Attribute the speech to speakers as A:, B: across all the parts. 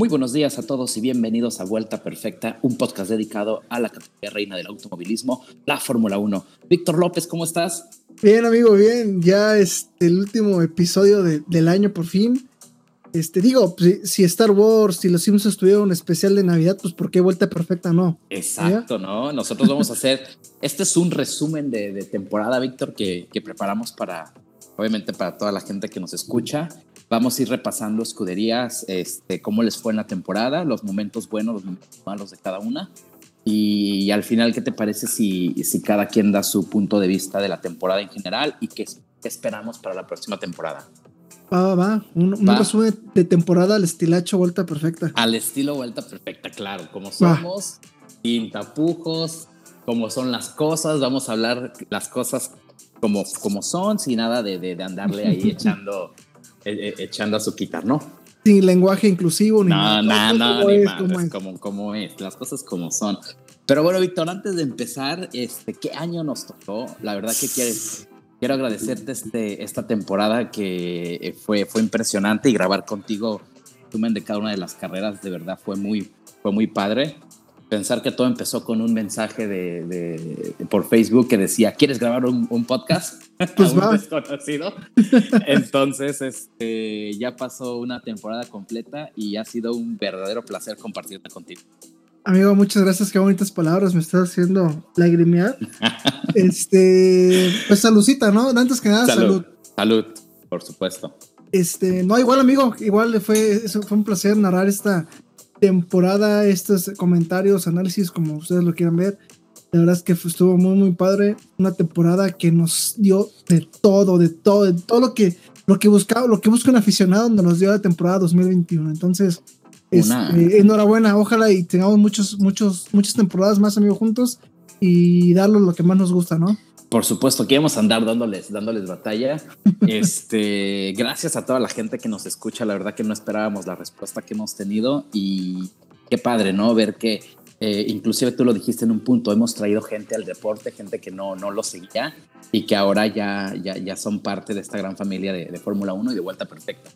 A: Muy buenos días a todos y bienvenidos a Vuelta Perfecta, un podcast dedicado a la categoría reina del automovilismo, la Fórmula 1. Víctor López, ¿cómo estás?
B: Bien, amigo, bien. Ya es el último episodio del año por fin. Este, digo, si, Star Wars, si los Simpsons tuvieron un especial de Navidad, pues ¿por qué Vuelta Perfecta no?
A: Exacto, ¿no? Nosotros vamos a hacer, este es un resumen de, temporada, Víctor, que, que preparamos para, obviamente para toda la gente que nos escucha. Vamos a ir repasando escuderías, este, cómo les fue en la temporada, los momentos buenos, los momentos malos de cada una. Y, al final, ¿qué te parece si, si cada quien da su punto de vista de la temporada en general y qué, esperamos para la próxima temporada?
B: Va, va, Un, resumen de temporada al estilacho Vuelta Perfecta.
A: Al estilo Vuelta Perfecta, claro. Como somos, sin tapujos, como son las cosas. Vamos a hablar las cosas como, como son, sin nada de, de andarle ahí echando e, e, echando a su quitar, ¿no?
B: Sin lenguaje inclusivo
A: ni nada. No, no, no, ni más. Es, como, como es, las cosas como son. Pero bueno, Víctor, antes de empezar, este, ¿qué año nos tocó? La verdad que quieres, quiero agradecerte este, esta temporada que eh, fue, fue impresionante y grabar contigo, resumen de cada una de las carreras, de verdad fue muy, fue muy padre pensar que todo empezó con un mensaje de, por Facebook que decía, ¿quieres grabar un, podcast? Pues un desconocido. Entonces, este, ya pasó una temporada completa y ha sido un verdadero placer compartirla contigo.
B: Amigo, muchas gracias, qué bonitas palabras, me estás haciendo lagrimear. este, pues saludcita, ¿no? Antes que nada, salud.
A: Salud, por supuesto.
B: Este, no, igual amigo, igual fue, fue un placer narrar esta, temporada, estos comentarios, análisis, como ustedes lo quieran ver. La verdad es que estuvo muy, muy padre. Una temporada que nos dio de todo, de todo, de todo lo que, lo que buscaba, lo que busca un aficionado, nos dio la temporada 2021. Entonces, este, enhorabuena. Ojalá y tengamos muchos, muchos, muchas temporadas más, amigos, juntos y darles lo que más nos gusta, ¿no?
A: Por supuesto que íbamos a andar dándoles, dándoles batalla. Este, gracias a toda la gente que nos escucha. La verdad que no esperábamos la respuesta que hemos tenido y qué padre, ¿no? Ver que eh, inclusive tú lo dijiste en un punto, hemos traído gente al deporte, gente que no, no lo seguía y que ahora ya, ya, ya son parte de esta gran familia de, Fórmula 1 y de Vuelta Perfecta.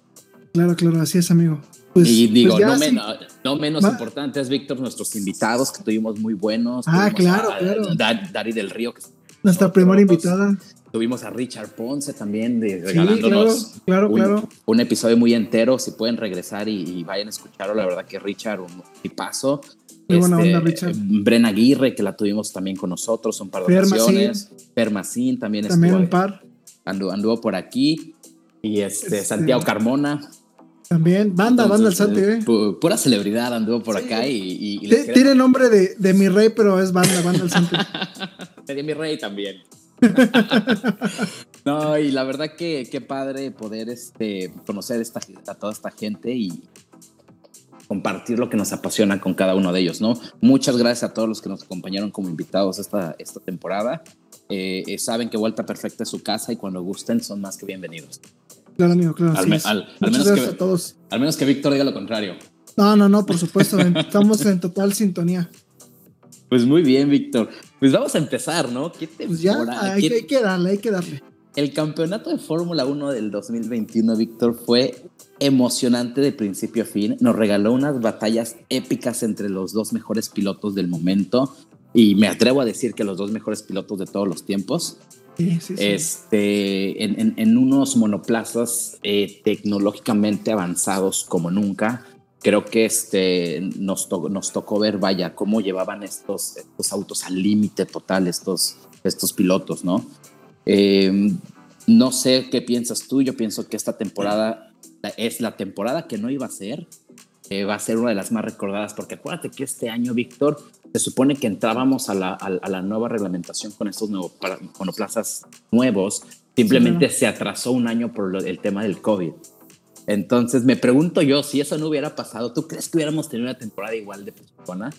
B: Claro, claro, así es, amigo.
A: Pues, y digo, pues no, menos, no, menos importantes, Víctor, nuestros invitados que tuvimos muy buenos.
B: Ah, claro, claro.
A: Dari del Río, que
B: nuestra primera invitada.
A: Tuvimos a Richard Ponce también de, regalándonos
B: claro, claro,
A: un, episodio muy entero. Si pueden regresar y, vayan a escucharlo, la verdad que Richard, un tipazo.
B: Muy buena onda, este, Richard.
A: Bren Aguirre, que la tuvimos también con nosotros un par de ocasiones. Permacín también
B: También un par.
A: Anduvo, por aquí. Y este, este, Santiago Carmona.
B: También, banda, banda el Santi, eh.
A: Pura celebridad anduvo por acá y.
B: Tiene nombre de, de, mi rey, pero es banda, banda el Santi.
A: Sería mi rey también. no, y la verdad que qué padre poder este, conocer esta, a toda esta gente y compartir lo que nos apasiona con cada uno de ellos, ¿no? Muchas gracias a todos los que nos acompañaron como invitados esta, esta temporada. Eh, eh, saben que Vuelta Perfecta es su casa y cuando gusten son más que bienvenidos.
B: Claro, amigo, claro.
A: Al, menos que, a todos. Al menos que Víctor diga lo contrario.
B: No, no, no, por supuesto. estamos en total sintonía.
A: Pues muy bien, Víctor. Pues vamos a empezar, ¿no?
B: ¿Qué pues ya, hay, que darle, hay que darle.
A: El campeonato de Fórmula 1 del 2021, Víctor, fue emocionante de principio a fin. Nos regaló unas batallas épicas entre los dos mejores pilotos del momento. Y me atrevo a decir que los dos mejores pilotos de todos los tiempos.
B: Sí, sí, sí.
A: Este, en, unos monoplazas eh, tecnológicamente avanzados como nunca creo que este, nos, nos tocó ver, vaya, cómo llevaban estos, estos autos al límite total, estos, estos pilotos, ¿no? Em, no sé qué piensas tú, yo pienso que esta temporada es la temporada que no iba a ser, va a ser una de las más recordadas, porque acuérdate que este año, Víctor, se supone que entrábamos a la, a, la nueva reglamentación con estos nuevos monoplazas nuevos, simplemente se atrasó un año por el tema del COVID. Entonces me pregunto yo, si eso no hubiera pasado, ¿tú crees que hubiéramos tenido una temporada igual de persona?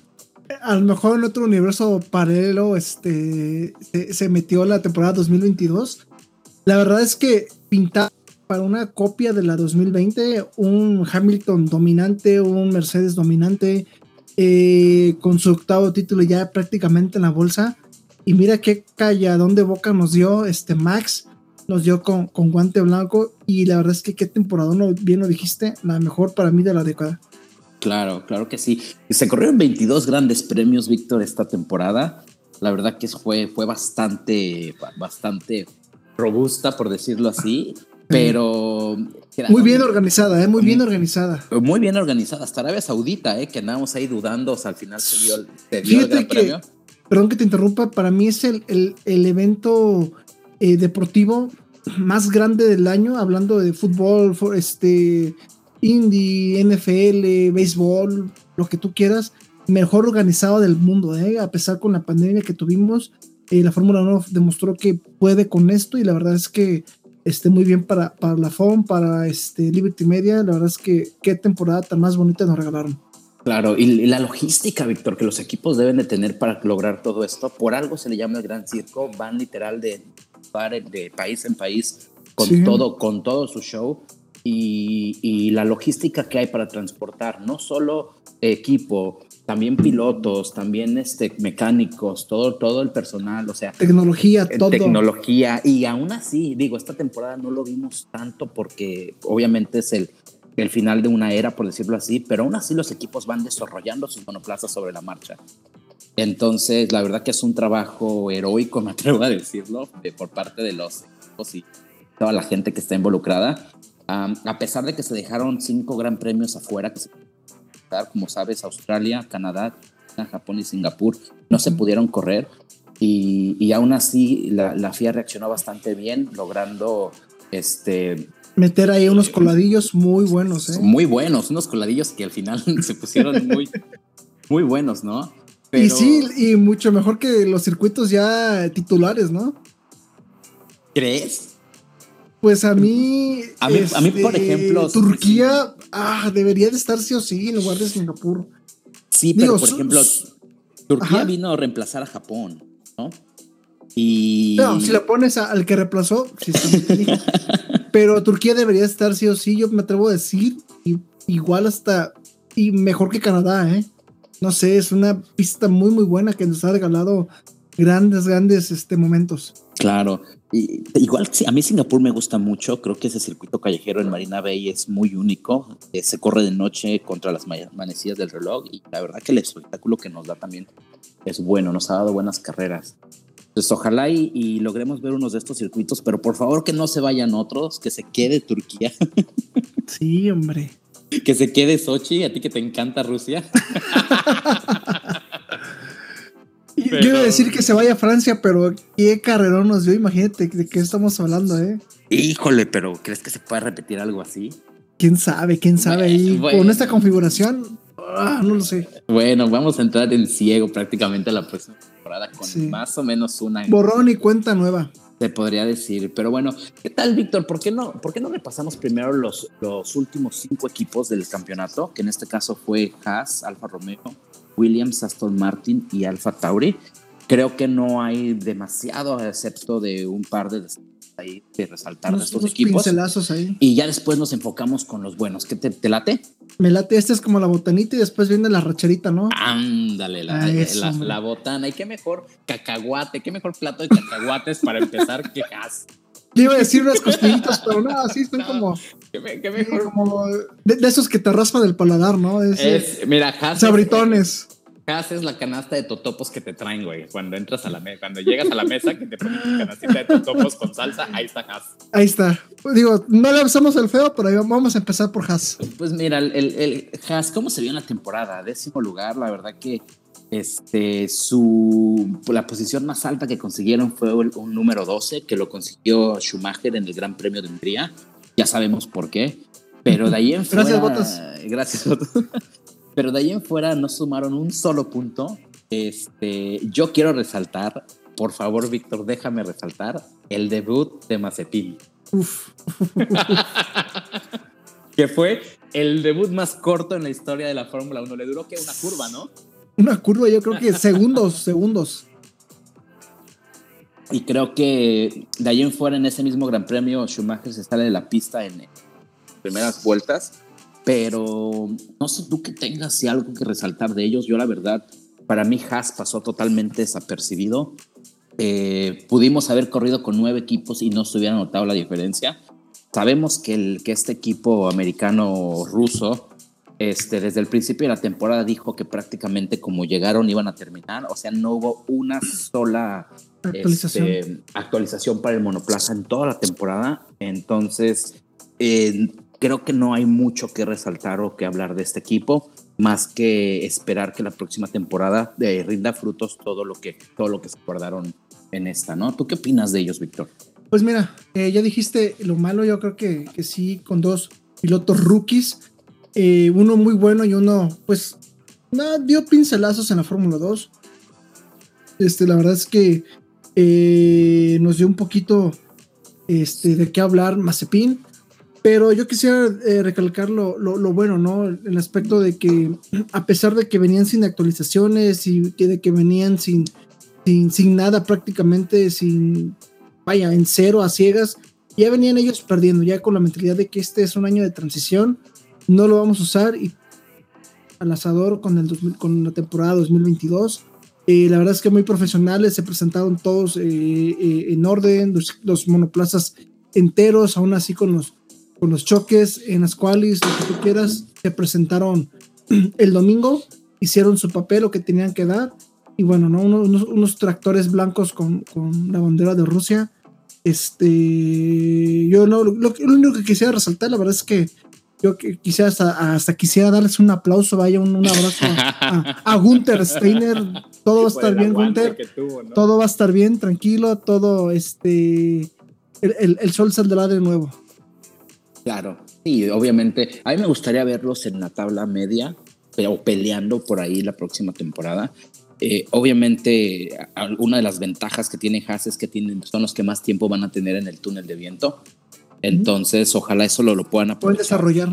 B: A lo mejor en otro universo paralelo este, se, metió la temporada 2022. La verdad es que pintar para una copia de la 2020, un Hamilton dominante, un Mercedes dominante, eh, con su octavo título ya prácticamente en la bolsa. Y mira qué calladón de boca nos dio este Max nos dio con, con guante blanco y la verdad es que qué temporada, no, bien lo dijiste, la mejor para mí de la década.
A: Claro, claro que sí. Se corrieron 22 grandes premios, Víctor, esta temporada. La verdad que fue, fue bastante, bastante robusta, por decirlo así. Pero.
B: Muy bien organizada, ¿eh? Muy bien organizada.
A: Muy bien organizada. Hasta Arabia Saudita, ¿eh? Que andábamos ahí dudando. O sea, al final se dio, el gran premio.
B: Perdón que te interrumpa. Para mí es el, el, evento eh, deportivo más grande del año. Hablando de fútbol, este, indie, NFL, béisbol, lo que tú quieras. Mejor organizado del mundo, ¿eh? A pesar con la pandemia que tuvimos. Eh, la Fórmula 1 demostró que puede con esto y la verdad es que esté muy bien para, para la FOM, para este Liberty Media. La verdad es que qué temporada tan más bonita nos regalaron.
A: Claro, y la logística, Víctor, que los equipos deben de tener para lograr todo esto, por algo se le llama el gran circo, van literal de, de país en país con todo, con todo su show y, y, la logística que hay para transportar, no solo equipo, también pilotos, también este, mecánicos, todo, todo el personal, o sea.
B: Tecnología, todo.
A: Tecnología. Y aún así, digo, esta temporada no lo vimos tanto porque obviamente es el, el final de una era, por decirlo así, pero aún así los equipos van desarrollando sus monoplazas sobre la marcha. Entonces, la verdad que es un trabajo heroico, me atrevo a decirlo, por parte de los equipos y toda la gente que está involucrada. a pesar de que se dejaron cinco gran premios afuera, que se como sabes, Australia, Canadá, Japón y Singapur no se pudieron correr y, y aún así la, la, FIA reaccionó bastante bien, logrando este
B: meter ahí unos coladillos muy buenos, ¿eh?
A: Muy buenos, unos coladillos que al final se pusieron muy, muy buenos, ¿no?
B: Y sí, y mucho mejor que los circuitos ya titulares, ¿no?
A: ¿Crees?
B: Pues a mí.
A: A mí, a mí por este, ejemplo.
B: Turquía ah, debería de estar sí o sí en lugar de Singapur.
A: Sí, pero por ejemplo, Turquía vino a reemplazar a Japón, ¿no? Y.
B: No, si la pones al que reemplazó, sí está Pero Turquía debería estar sí o sí, yo me atrevo a decir, igual hasta. Y mejor que Canadá, ¿eh? No sé, es una pista muy, muy buena que nos ha regalado grandes, grandes este, momentos.
A: Claro, y, igual a mí Singapur me gusta mucho, creo que ese circuito callejero en Marina Bay es muy único, eh, se corre de noche contra las manecillas del reloj y la verdad que el espectáculo que nos da también es bueno, nos ha dado buenas carreras. Pues ojalá y, logremos ver unos de estos circuitos, pero por favor que no se vayan otros, que se quede Turquía.
B: Sí, hombre.
A: que se quede Sochi, a ti que te encanta Rusia.
B: Yo iba a decir que se vaya a Francia, pero qué carrerón nos dio, imagínate de qué estamos hablando, ¿eh?
A: Híjole, pero ¿crees que se puede repetir algo así?
B: ¿Quién sabe? ¿Quién sabe? y con esta configuración, ah, no lo sé.
A: Bueno, vamos a entrar en ciego prácticamente a la próxima temporada con más o menos una...
B: Borrón y cuenta nueva.
A: Se podría decir, pero bueno, ¿qué tal, Víctor? ¿Por qué no, por qué no repasamos primero los, los últimos cinco equipos del campeonato? Que en este caso fue Haas, Alfa Romeo, Williams, Aston Martin y Alfa Tauri. Creo que no hay demasiado, excepto de un par de ahí de resaltar de estos equipos.
B: Ahí.
A: Y ya después nos enfocamos con los buenos. ¿Qué te, late?
B: Me late, esta es como la botanita y después viene la racherita, ¿no?
A: Ándale, la, ah, la, botana. Y qué mejor cacahuate, qué mejor plato de cacahuates para empezar que has.
B: Yo iba a decir unas costillitas, pero no, así son como.
A: ¿Qué, mejor?
B: Como de, esos que te raspan el paladar, ¿no?
A: es, mira, Haas.
B: Sabritones.
A: Haas es la canasta de totopos que te traen, güey. Cuando entras a la mesa, cuando llegas a la mesa, que te ponen tu canastita de totopos con salsa, ahí está Haas.
B: Ahí está. Digo, no le avisamos el feo, pero vamos a empezar por Haas.
A: Pues mira, el, el, Haas, ¿cómo se vio en la temporada? Décimo lugar, la verdad que este, su, la posición más alta que consiguieron fue un número 12, que lo consiguió Schumacher en el Gran Premio de Hungría. Ya sabemos por qué. Pero de ahí en fuera.
B: Gracias, Botas.
A: Gracias, Botas. Pero de ahí en fuera no sumaron un solo punto. Este, yo quiero resaltar, por favor, Víctor, déjame resaltar el debut de Mazepin. Uf. que fue el debut más corto en la historia de la Fórmula 1. Le duró que una curva, ¿no?
B: Una curva, yo creo que segundos, segundos.
A: Y creo que de ahí en fuera, en ese mismo Gran Premio, Schumacher se sale de la pista en primeras vueltas. Pero no sé tú que tengas si algo que resaltar de ellos. Yo, la verdad, para mí, Haas pasó totalmente desapercibido. Eh, pudimos haber corrido con nueve equipos y no se hubiera notado la diferencia. Sabemos que, el, que este equipo americano ruso este, desde el principio de la temporada dijo que prácticamente como llegaron iban a terminar, o sea, no hubo una sola actualización, este, actualización para el monoplaza en toda la temporada, entonces eh, creo que no hay mucho que resaltar o que hablar de este equipo, más que esperar que la próxima temporada eh, rinda frutos todo lo que todo lo que se guardaron en esta, ¿no? ¿Tú qué opinas de ellos, Víctor?
B: Pues mira, eh, ya dijiste lo malo, yo creo que, que sí, con dos pilotos rookies, eh, uno muy bueno y uno, pues, nada, dio pincelazos en la Fórmula 2. Este, la verdad es que eh, nos dio un poquito este, de qué hablar Mazepin. Pero yo quisiera recalcar lo, lo, bueno, ¿no? El aspecto de que, a pesar de que venían sin actualizaciones y de que venían sin, sin, sin nada prácticamente, sin vaya, en cero a ciegas, ya venían ellos perdiendo, ya con la mentalidad de que este es un año de transición, no lo vamos a usar y al asador con, el con la temporada 2022. Eh, la verdad es que muy profesionales, se presentaron todos eh, eh, en orden, los, monoplazas enteros, aún así con los, con los choques en las cuales, lo que tú quieras, se presentaron el domingo, hicieron su papel, lo que tenían que dar, y bueno, ¿no? unos, unos tractores blancos con, con la bandera de Rusia este, yo no, lo, único que quisiera resaltar, la verdad es que yo quisiera hasta, quisiera darles un aplauso, vaya un, abrazo a, a, Gunther Steiner, todo va a estar bien, Gunther, todo va a estar bien, tranquilo, todo, este, el, sol saldrá de nuevo.
A: Claro, y obviamente, a mí me gustaría verlos en la tabla media, o peleando por ahí la próxima temporada. Eh, obviamente, una de las ventajas que tiene Haas es que tienen, son los que más tiempo van a tener en el túnel de viento. Entonces, ojalá eso lo, lo puedan
B: aprovechar. desarrollar.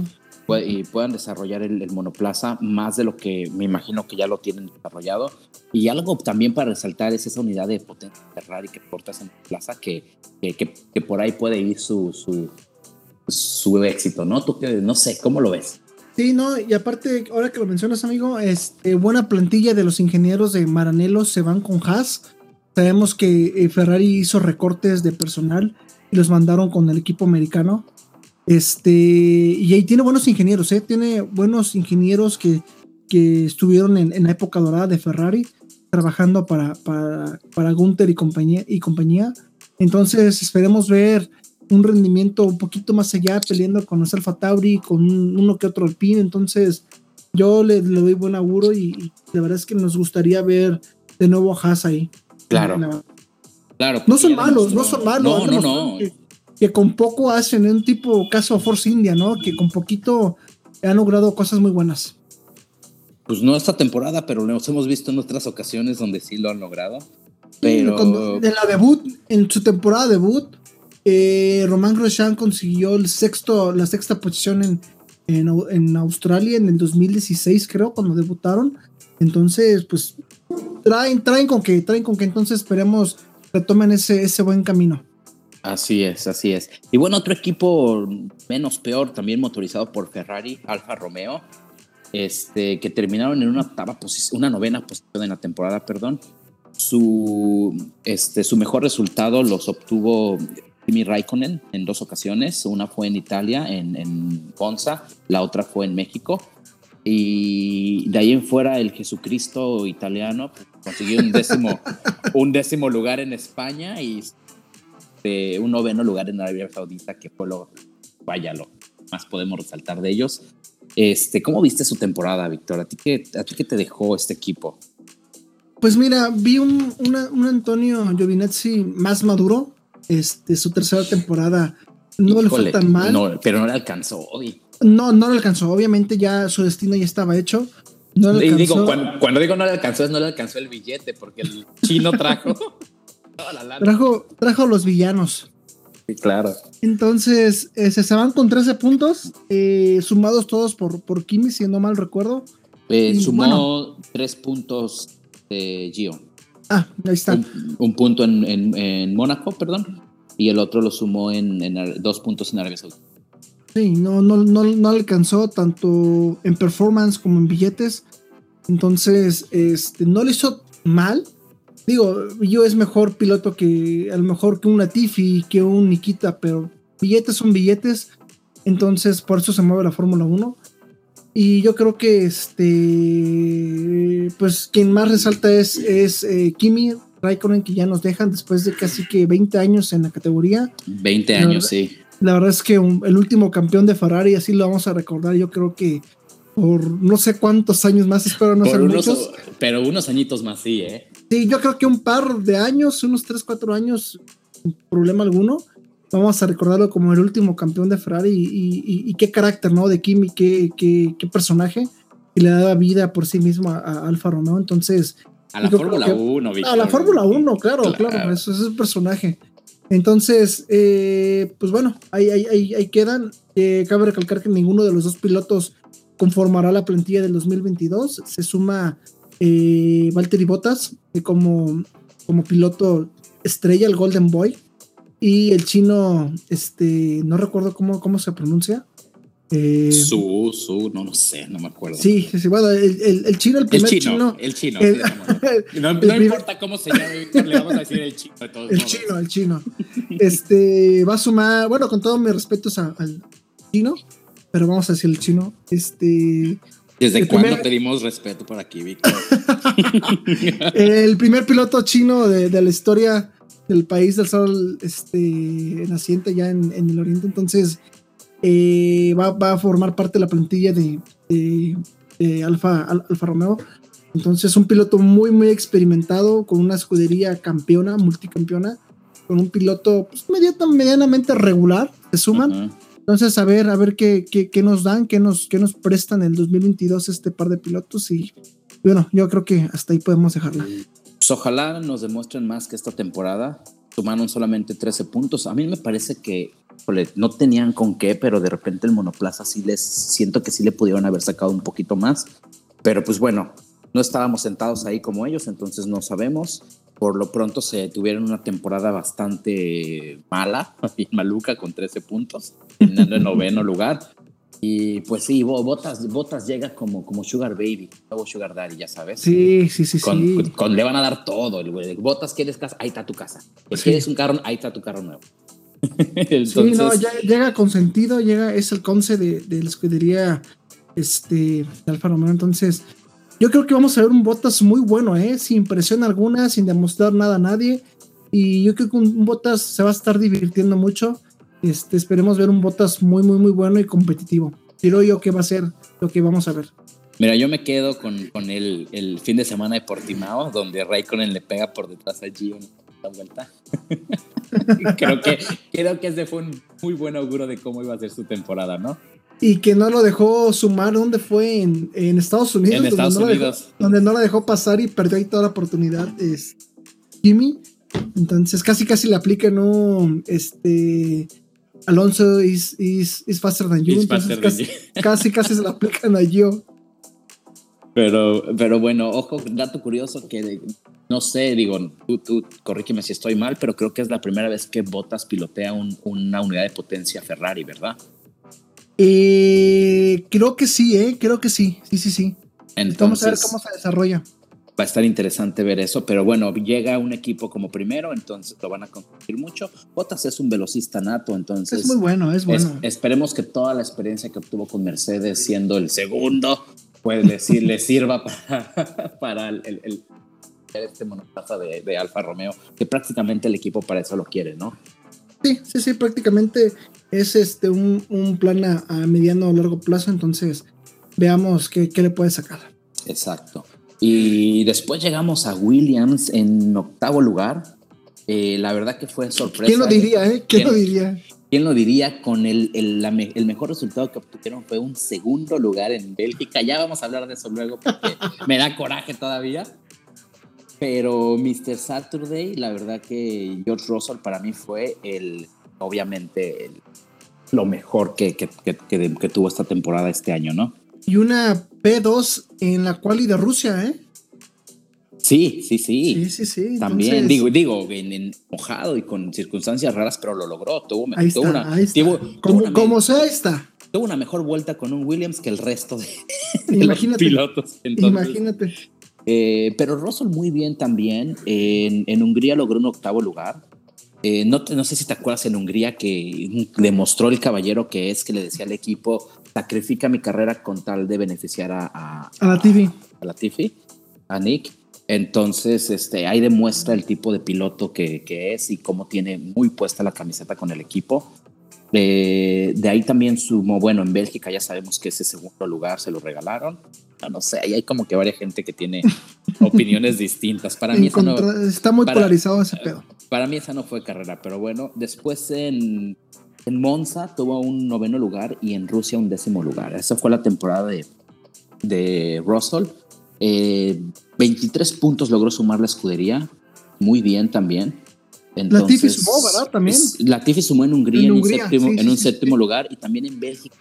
A: Y puedan desarrollar el, monoplaza más de lo que me imagino que ya lo tienen desarrollado. Y algo también para resaltar es esa unidad de potencia Ferrari que porta esa plaza, que, que, que, por ahí puede ir su, su, su éxito, ¿no? Tú no sé, ¿cómo lo ves?
B: Sí, no, y aparte, ahora que lo mencionas, amigo, este, buena plantilla de los ingenieros de Maranello se van con Haas. Sabemos que eh, Ferrari hizo recortes de personal y los mandaron con el equipo americano. Este, y ahí tiene buenos ingenieros, ¿eh? Tiene buenos ingenieros que, que estuvieron en, la época dorada de Ferrari, trabajando para, para, para Gunther y compañía, y compañía. Entonces, esperemos ver un rendimiento un poquito más allá, peleando con los Alfa Tauri, con uno que otro Alpine. Entonces, yo le, doy buen auguro y, la verdad es que nos gustaría ver de nuevo a Haas ahí.
A: Claro. claro.
B: No son malos, no son malos.
A: No, no, no.
B: Que, con poco hacen un tipo caso Force India, ¿no? Que con poquito han logrado cosas muy buenas.
A: Pues no esta temporada, pero lo hemos visto en otras ocasiones donde sí lo han logrado. Pero...
B: De la debut, en su temporada debut, eh, Román Grosjean consiguió el sexto, la sexta posición en, Australia en el 2016, creo, cuando debutaron. Entonces, pues traen, traen con que, traen con que entonces esperemos retomen ese, ese buen camino.
A: Así es, así es. Y bueno, otro equipo menos peor, también motorizado por Ferrari, Alfa Romeo, este, que terminaron en una una novena posición en la temporada, perdón. Su, este, su mejor resultado los obtuvo Kimi Raikkonen en dos ocasiones. Una fue en Italia, en, en Ponza, la otra fue en México. Y de ahí en fuera el Jesucristo italiano pues, consiguió un décimo, un décimo lugar en España y un noveno lugar en Arabia Saudita, que fue lo, vaya, lo más podemos resaltar de ellos. Este, ¿Cómo viste su temporada, Víctor? ¿A ti qué, a ti qué te dejó este equipo?
B: Pues mira, vi un, un Antonio Giovinazzi más maduro, este, su tercera temporada no le fue tan mal.
A: pero no le alcanzó hoy.
B: No, no le alcanzó. Obviamente ya su destino ya estaba hecho. No le
A: Digo, cuando, digo no le alcanzó, es no le alcanzó el billete, porque el chino trajo.
B: trajo, trajo los villanos.
A: Sí, claro.
B: Entonces, eh, se van con 13 puntos, eh, sumados todos por, por Kimi, si no mal recuerdo.
A: Eh, sumó 3 puntos de Gio.
B: Ah, ahí está.
A: Un, punto en, Mónaco, perdón, y el otro lo sumó en, dos puntos en Arabia Saudita.
B: Sí, no, no, no, no alcanzó tanto en performance como en billetes. Entonces, este, no le hizo mal. Digo, yo es mejor piloto que a lo mejor que un Latifi, que un Nikita, pero billetes son billetes. Entonces, por eso se mueve la Fórmula 1. Y yo creo que este, pues quien más resalta es, es eh, Kimi Raikkonen, que ya nos dejan después de casi que 20 años en la categoría.
A: 20 años, sí.
B: La verdad es que el último campeón de Ferrari, así lo vamos a recordar, yo creo que por no sé cuántos años más, espero no ser muchos.
A: Pero unos añitos más, sí, ¿eh?
B: Sí, yo creo que un par de años, unos 3, 4 años, sin problema alguno vamos a recordarlo como el último campeón de Ferrari y, qué carácter, ¿no? De Kimi, qué, qué, qué, personaje y le daba vida por sí mismo a, Alfa Romeo. Entonces.
A: A la Fórmula 1,
B: A la Fórmula 1, claro, claro, eso, es el personaje. Entonces, eh, pues bueno, ahí, ahí, ahí, quedan. Eh, cabe recalcar que ninguno de los dos pilotos conformará la plantilla del 2022. Se suma eh, Valtteri Bottas como, como piloto estrella, el Golden Boy. Y el chino, este, no recuerdo cómo, cómo se pronuncia.
A: Eh, su, su, no lo sé, no me acuerdo.
B: Sí, sí bueno, el, el, el chino, el primer
A: el chino, El chino, no, no importa cómo se llame, le vamos a decir el chino de todos
B: El chino, el chino. Este, va a sumar, bueno, con todos mis respetos al chino, pero vamos a decir el chino, este...
A: ¿Desde cuándo pedimos respeto por aquí, Víctor?
B: el primer piloto chino de, de la historia del país del sol este, naciente ya en, el oriente. Entonces eh, va, a formar parte de la plantilla de, Alfa, Alfa Romeo. Entonces un piloto muy, muy experimentado, con una escudería campeona, multicampeona, con un piloto pues, medianamente regular, se suman. Entonces, a ver, a ver qué, qué, nos dan, qué nos, qué nos prestan el 2022 este par de pilotos. Y bueno, yo creo que hasta ahí podemos dejarla.
A: Pues ojalá nos demuestren más que esta temporada. Tomaron solamente 13 puntos. A mí me parece que no tenían con qué, pero de repente el monoplaza sí les siento que sí le pudieron haber sacado un poquito más. Pero pues bueno, no estábamos sentados ahí como ellos, entonces no sabemos. Por lo pronto se tuvieron una temporada bastante mala, y maluca, con 13 puntos, terminando en noveno lugar. Y pues sí, Botas, Botas llega como, como Sugar Baby, nuevo Sugar Daddy, ya sabes.
B: Sí, sí, sí,
A: sí. le van a dar todo. El güey. Botas, ¿quieres casa? Ahí está tu casa. ¿Quieres un carro? Ahí está tu carro nuevo.
B: Sí, no, ya, llega consentido, llega, es el conce de, de la escudería este, de Alfa Romeo. Entonces, yo creo que vamos a ver un Botas muy bueno, ¿eh? Sin presión alguna, sin demostrar nada a nadie. Y yo creo que un Botas se va a estar divirtiendo mucho. Este, esperemos ver un Botas muy, muy, muy bueno y competitivo. Creo yo que va a ser lo que vamos a ver.
A: Mira, yo me quedo con, con el, el, fin de semana de Portimao, donde Raikkonen le pega por detrás a Gio en la vuelta. creo, que, creo que ese fue un muy buen auguro de cómo iba a ser su temporada, ¿no?
B: Y que no lo dejó sumar, ¿dónde fue? En, en Estados Unidos.
A: En Estados Unidos.
B: donde no la dejó pasar y perdió ahí toda la oportunidad. Es Jimmy. Entonces casi casi le aplica, ¿no? Este Alonso is, is, is faster than you. casi, casi, se la aplican a yo.
A: Pero, pero bueno, ojo, dato curioso que no sé, digo, tú, tú corrígeme si estoy mal, pero creo que es la primera vez que Bottas pilotea una unidad de potencia Ferrari, ¿verdad?
B: Eh, creo que sí, ¿eh? Creo que sí, sí, sí, sí. Vamos a ver cómo se desarrolla
A: va a estar interesante ver eso, pero bueno, llega un equipo como primero, entonces lo van a competir mucho. Bottas es un velocista nato, entonces...
B: Es muy bueno, es bueno.
A: esperemos que toda la experiencia que obtuvo con Mercedes siendo el segundo, pues le, le sirva para, para el, el, este monoplaza de, de, Alfa Romeo, que prácticamente el equipo para eso lo quiere, ¿no?
B: Sí, sí, sí, prácticamente es este un, un plan a, mediano o largo plazo, entonces veamos qué, qué le puede sacar.
A: Exacto. Y después llegamos a Williams en octavo lugar. Eh, la verdad que fue sorpresa.
B: ¿Quién lo diría, eh? ¿Quién, lo diría?
A: ¿Quién lo diría? Con el, el, el, mejor resultado que obtuvieron fue un segundo lugar en Bélgica. Ya vamos a hablar de eso luego porque me da coraje todavía. Pero Mr. Saturday, la verdad que George Russell para mí fue el, obviamente, el, lo mejor que, que, que, que tuvo esta temporada este año, ¿no?
B: y una P2 en la quali de Rusia, ¿eh?
A: Sí, sí, sí.
B: Sí, sí, sí.
A: También, digo, digo, en, mojado y con circunstancias raras, pero lo logró. Tuvo,
B: ahí está, una, ahí está. como, sea, está.
A: Tuvo una mejor vuelta con un Williams que el resto de, los pilotos.
B: imagínate.
A: Eh, pero Russell muy bien también. En, en, Hungría logró un octavo lugar. Eh, no, no sé si te acuerdas en Hungría que demostró el caballero que es que le decía al equipo, sacrifica mi carrera con tal de beneficiar a, a,
B: a la TV.
A: A, la Tiffy, a Nick. Entonces, este, ahí demuestra el tipo de piloto que, que, es y cómo tiene muy puesta la camiseta con el equipo. Eh, de ahí también sumó, bueno, en Bélgica ya sabemos que ese segundo lugar se lo regalaron. No, no sé, ahí hay como que varias gente que tiene opiniones distintas. Para mí
B: no, está muy
A: para,
B: polarizado ese pedo.
A: Para mí esa no fue carrera, pero bueno, después en, en Monza tuvo un noveno lugar y en Rusia un décimo lugar. Esa fue la temporada de, de Russell. Eh, 23 puntos logró sumar la escudería, muy bien también.
B: Entonces, Latifi sumó, ¿verdad? También.
A: Latifi sumó en Hungría en, Hungría, un séptimo, sí, sí, en un sí, séptimo lugar y también en Bélgica.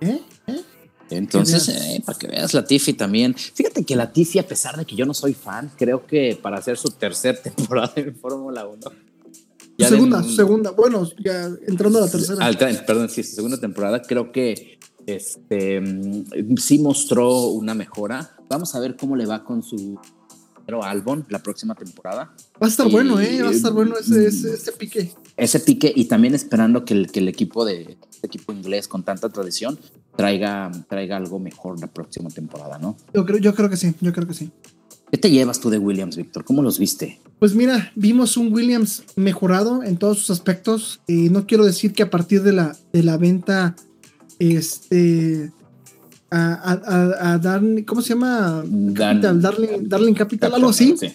B: ¿Eh? ¿Eh?
A: Entonces, eh, para que veas Latifi también. Fíjate que Latifi, a pesar de que yo no soy fan, creo que para hacer su tercera temporada en Fórmula 1.
B: Segunda, de, segunda. Bueno, ya entrando a la tercera.
A: Al, perdón, sí, segunda temporada. Creo que este, sí mostró una mejora. Vamos a ver cómo le va con su Albon la próxima temporada.
B: Va a estar y, bueno, ¿eh? Va a estar bueno ese, ese, ese, pique.
A: Ese pique y también esperando que el, que el equipo de equipo inglés con tanta tradición traiga, traiga algo mejor la próxima temporada, ¿no?
B: Yo creo, yo creo que sí, yo creo que sí.
A: ¿Qué te llevas tú de Williams, Víctor? ¿Cómo los viste?
B: Pues mira, vimos un Williams mejorado en todos sus aspectos. Eh, no quiero decir que a partir de la, de la venta este a, a, a ¿cómo se llama?
A: Dan,
B: Capital, Darling, Darling Capital, algo así.
A: Sí.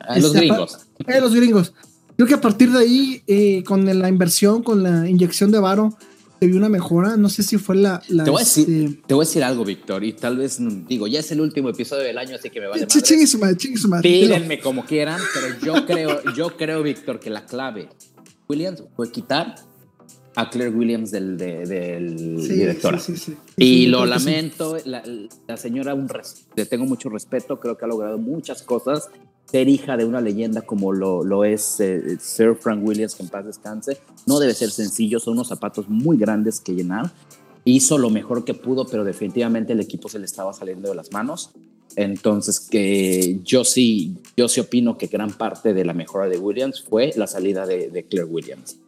A: A los este, gringos.
B: Eh, los gringos. Creo que a partir de ahí, eh, con la inversión, con la inyección de varo, se vio una mejora. No sé si fue la. la
A: te, voy este... decir, te, voy a decir, algo, Víctor, y tal vez, digo, ya es el último episodio del año, así que me vale
B: madre. Chingue su madre, chingue su madre.
A: Pídenme como quieran, pero yo creo, yo creo, Víctor, que la clave Williams fue quitar a Claire Williams del, de, del
B: sí,
A: directora.
B: Sí, sí,
A: y lo lamento, la, la, señora, un le tengo mucho respeto, creo que ha logrado muchas cosas. Ser hija de una leyenda como lo, lo es eh, Sir Frank Williams, que en paz descanse, no debe ser sencillo, son unos zapatos muy grandes que llenar. Hizo lo mejor que pudo, pero definitivamente el equipo se le estaba saliendo de las manos. Entonces, que yo sí, yo sí opino que gran parte de la mejora de Williams fue la salida de, de Claire Williams.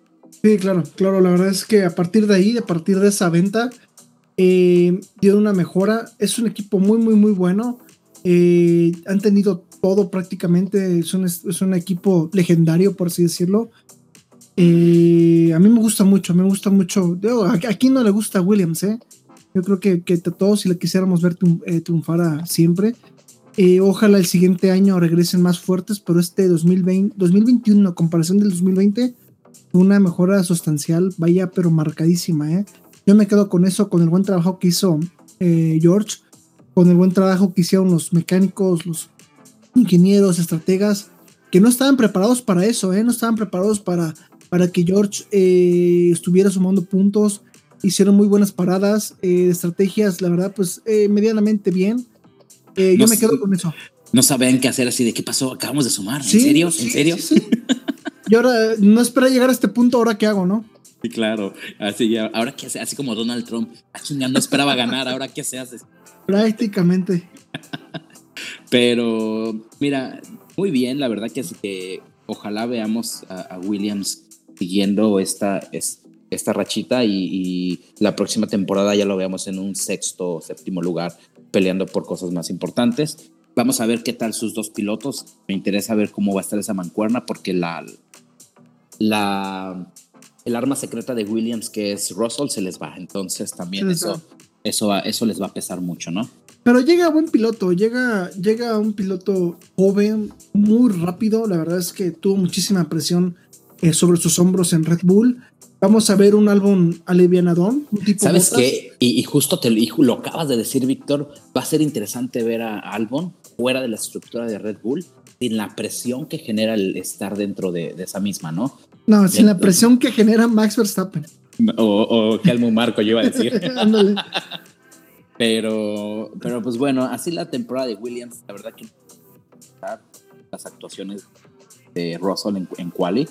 B: Sí, claro, claro. La verdad es que a partir de ahí, a partir de esa venta, eh, dio una mejora. Es un equipo muy, muy, muy bueno. Eh, han tenido todo prácticamente. Es un, es un, equipo legendario, por así decirlo. Eh, a mí me gusta mucho, me gusta mucho. ¿A, a quién no le gusta Williams? Eh? Yo creo que, que todos, si le quisiéramos ver triunfar siempre. ojalá el siguiente año regresen más fuertes, pero este 2020, 2021, a comparación del 2020, una mejora sustancial, vaya, pero marcadísima, ¿eh? Yo me quedo con eso, con el buen trabajo que hizo eh, George, con el buen trabajo que hicieron los mecánicos, los ingenieros, estrategas, que no estaban preparados para eso, ¿eh? No estaban preparados para, para que George eh, estuviera sumando puntos, hicieron muy buenas paradas, eh, estrategias, la verdad, pues medianamente bien. yo no me quedo con eso.
A: No sabían qué hacer así de qué pasó, acabamos de sumar, ¿en sí, serio? ¿En
B: sí,
A: serio?
B: Sí, y ahora no espera llegar a este punto, ahora qué hago, ¿no?
A: Sí, claro. Así ya, ahora qué hace, así como Donald Trump, aquí no esperaba ganar, ahora qué se hace.
B: Prácticamente.
A: Pero, mira, muy bien, la verdad que es que ojalá veamos a, a Williams siguiendo esta, esta rachita y, y, la próxima temporada ya lo veamos en un sexto o séptimo lugar peleando por cosas más importantes. Vamos a ver qué tal sus dos pilotos. Me interesa ver cómo va a estar esa mancuerna porque la, la, el arma secreta de Williams, que es Russell, se les va. Entonces también eso, eso, eso les va a pesar mucho, ¿no?
B: Pero llega buen piloto, llega, llega un piloto joven, muy rápido. La verdad es que tuvo muchísima presión eh, sobre sus hombros en Red Bull. Vamos a ver un álbum alivianadón. Un tipo
A: ¿Sabes qué? Y, y, justo te y lo acabas de decir, Víctor. Va a ser interesante ver a Albon fuera de la estructura de Red Bull sin la presión que genera el estar dentro de, de esa misma, ¿no?
B: No, sin la presión que genera Max Verstappen.
A: O, o Helmut Marco, yo iba a decir. pero, pero pues bueno, así la temporada de Williams, la verdad que las actuaciones de Russell en, en quali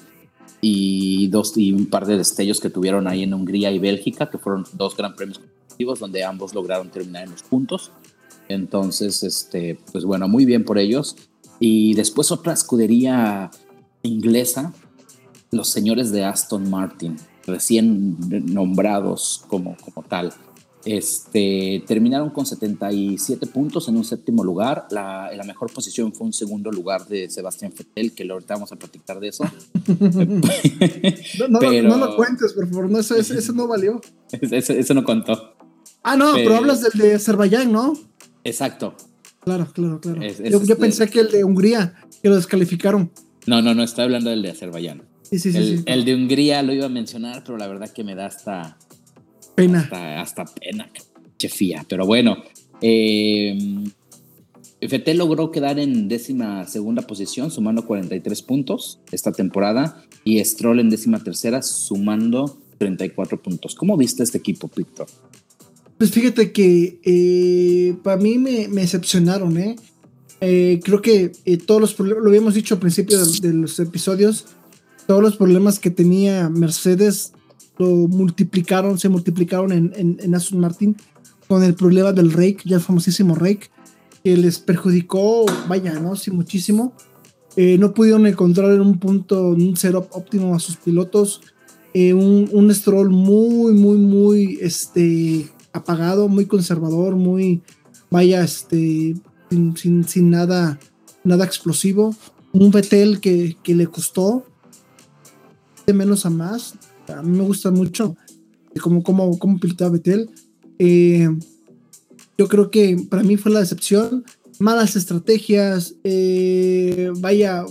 A: y dos y un par de destellos que tuvieron ahí en Hungría y Bélgica, que fueron dos gran premios competitivos donde ambos lograron terminar en los puntos. Entonces, este, pues bueno, muy bien por ellos. Y después otra escudería inglesa los señores de Aston Martin, recién nombrados como, como tal, este, terminaron con 77 puntos en un séptimo lugar. La, la, mejor posición fue un segundo lugar de Sebastián Fettel, que ahorita vamos a platicar de eso.
B: no, Pero, no, lo cuentes, por favor, no, eso, eso, no valió.
A: Eso, eso, no contó.
B: Ah, no, pero, hablas del de Azerbaiyán, ¿no?
A: Exacto.
B: Claro, claro, claro. yo, yo pensé que el de Hungría, que lo descalificaron.
A: No, no, no, estoy hablando del de Azerbaiyán.
B: Sí, sí,
A: el,
B: sí,
A: el de Hungría lo iba a mencionar, pero la verdad que me da hasta
B: Pena.
A: Hasta, hasta pena, chefía. Pero bueno, eh, FT logró quedar en décima segunda posición, sumando 43 puntos esta temporada, y Stroll en décima tercera, sumando 34 puntos. ¿Cómo viste este equipo, Víctor?
B: Pues fíjate que eh, para mí me, me decepcionaron, ¿eh? eh creo que eh, todos los problemas, lo habíamos dicho al principio de, de, los episodios, todos los problemas que tenía Mercedes lo multiplicaron, se multiplicaron en, en, en Aston Martin con el problema del rake, ya el famosísimo rake, que les perjudicó, vaya, ¿no? Sí, muchísimo. Eh, no pudieron encontrar en un punto, un setup óptimo a sus pilotos. Eh, un, un stroll muy, muy, muy este, apagado, muy conservador, muy, vaya, este, sin, sin, sin nada, nada explosivo. Un Vettel que, que le costó menos a más a mí me gusta mucho cómo, cómo pilotaba Betel. Eh, yo creo que para mí fue la decepción. Malas estrategias. Eh, vaya,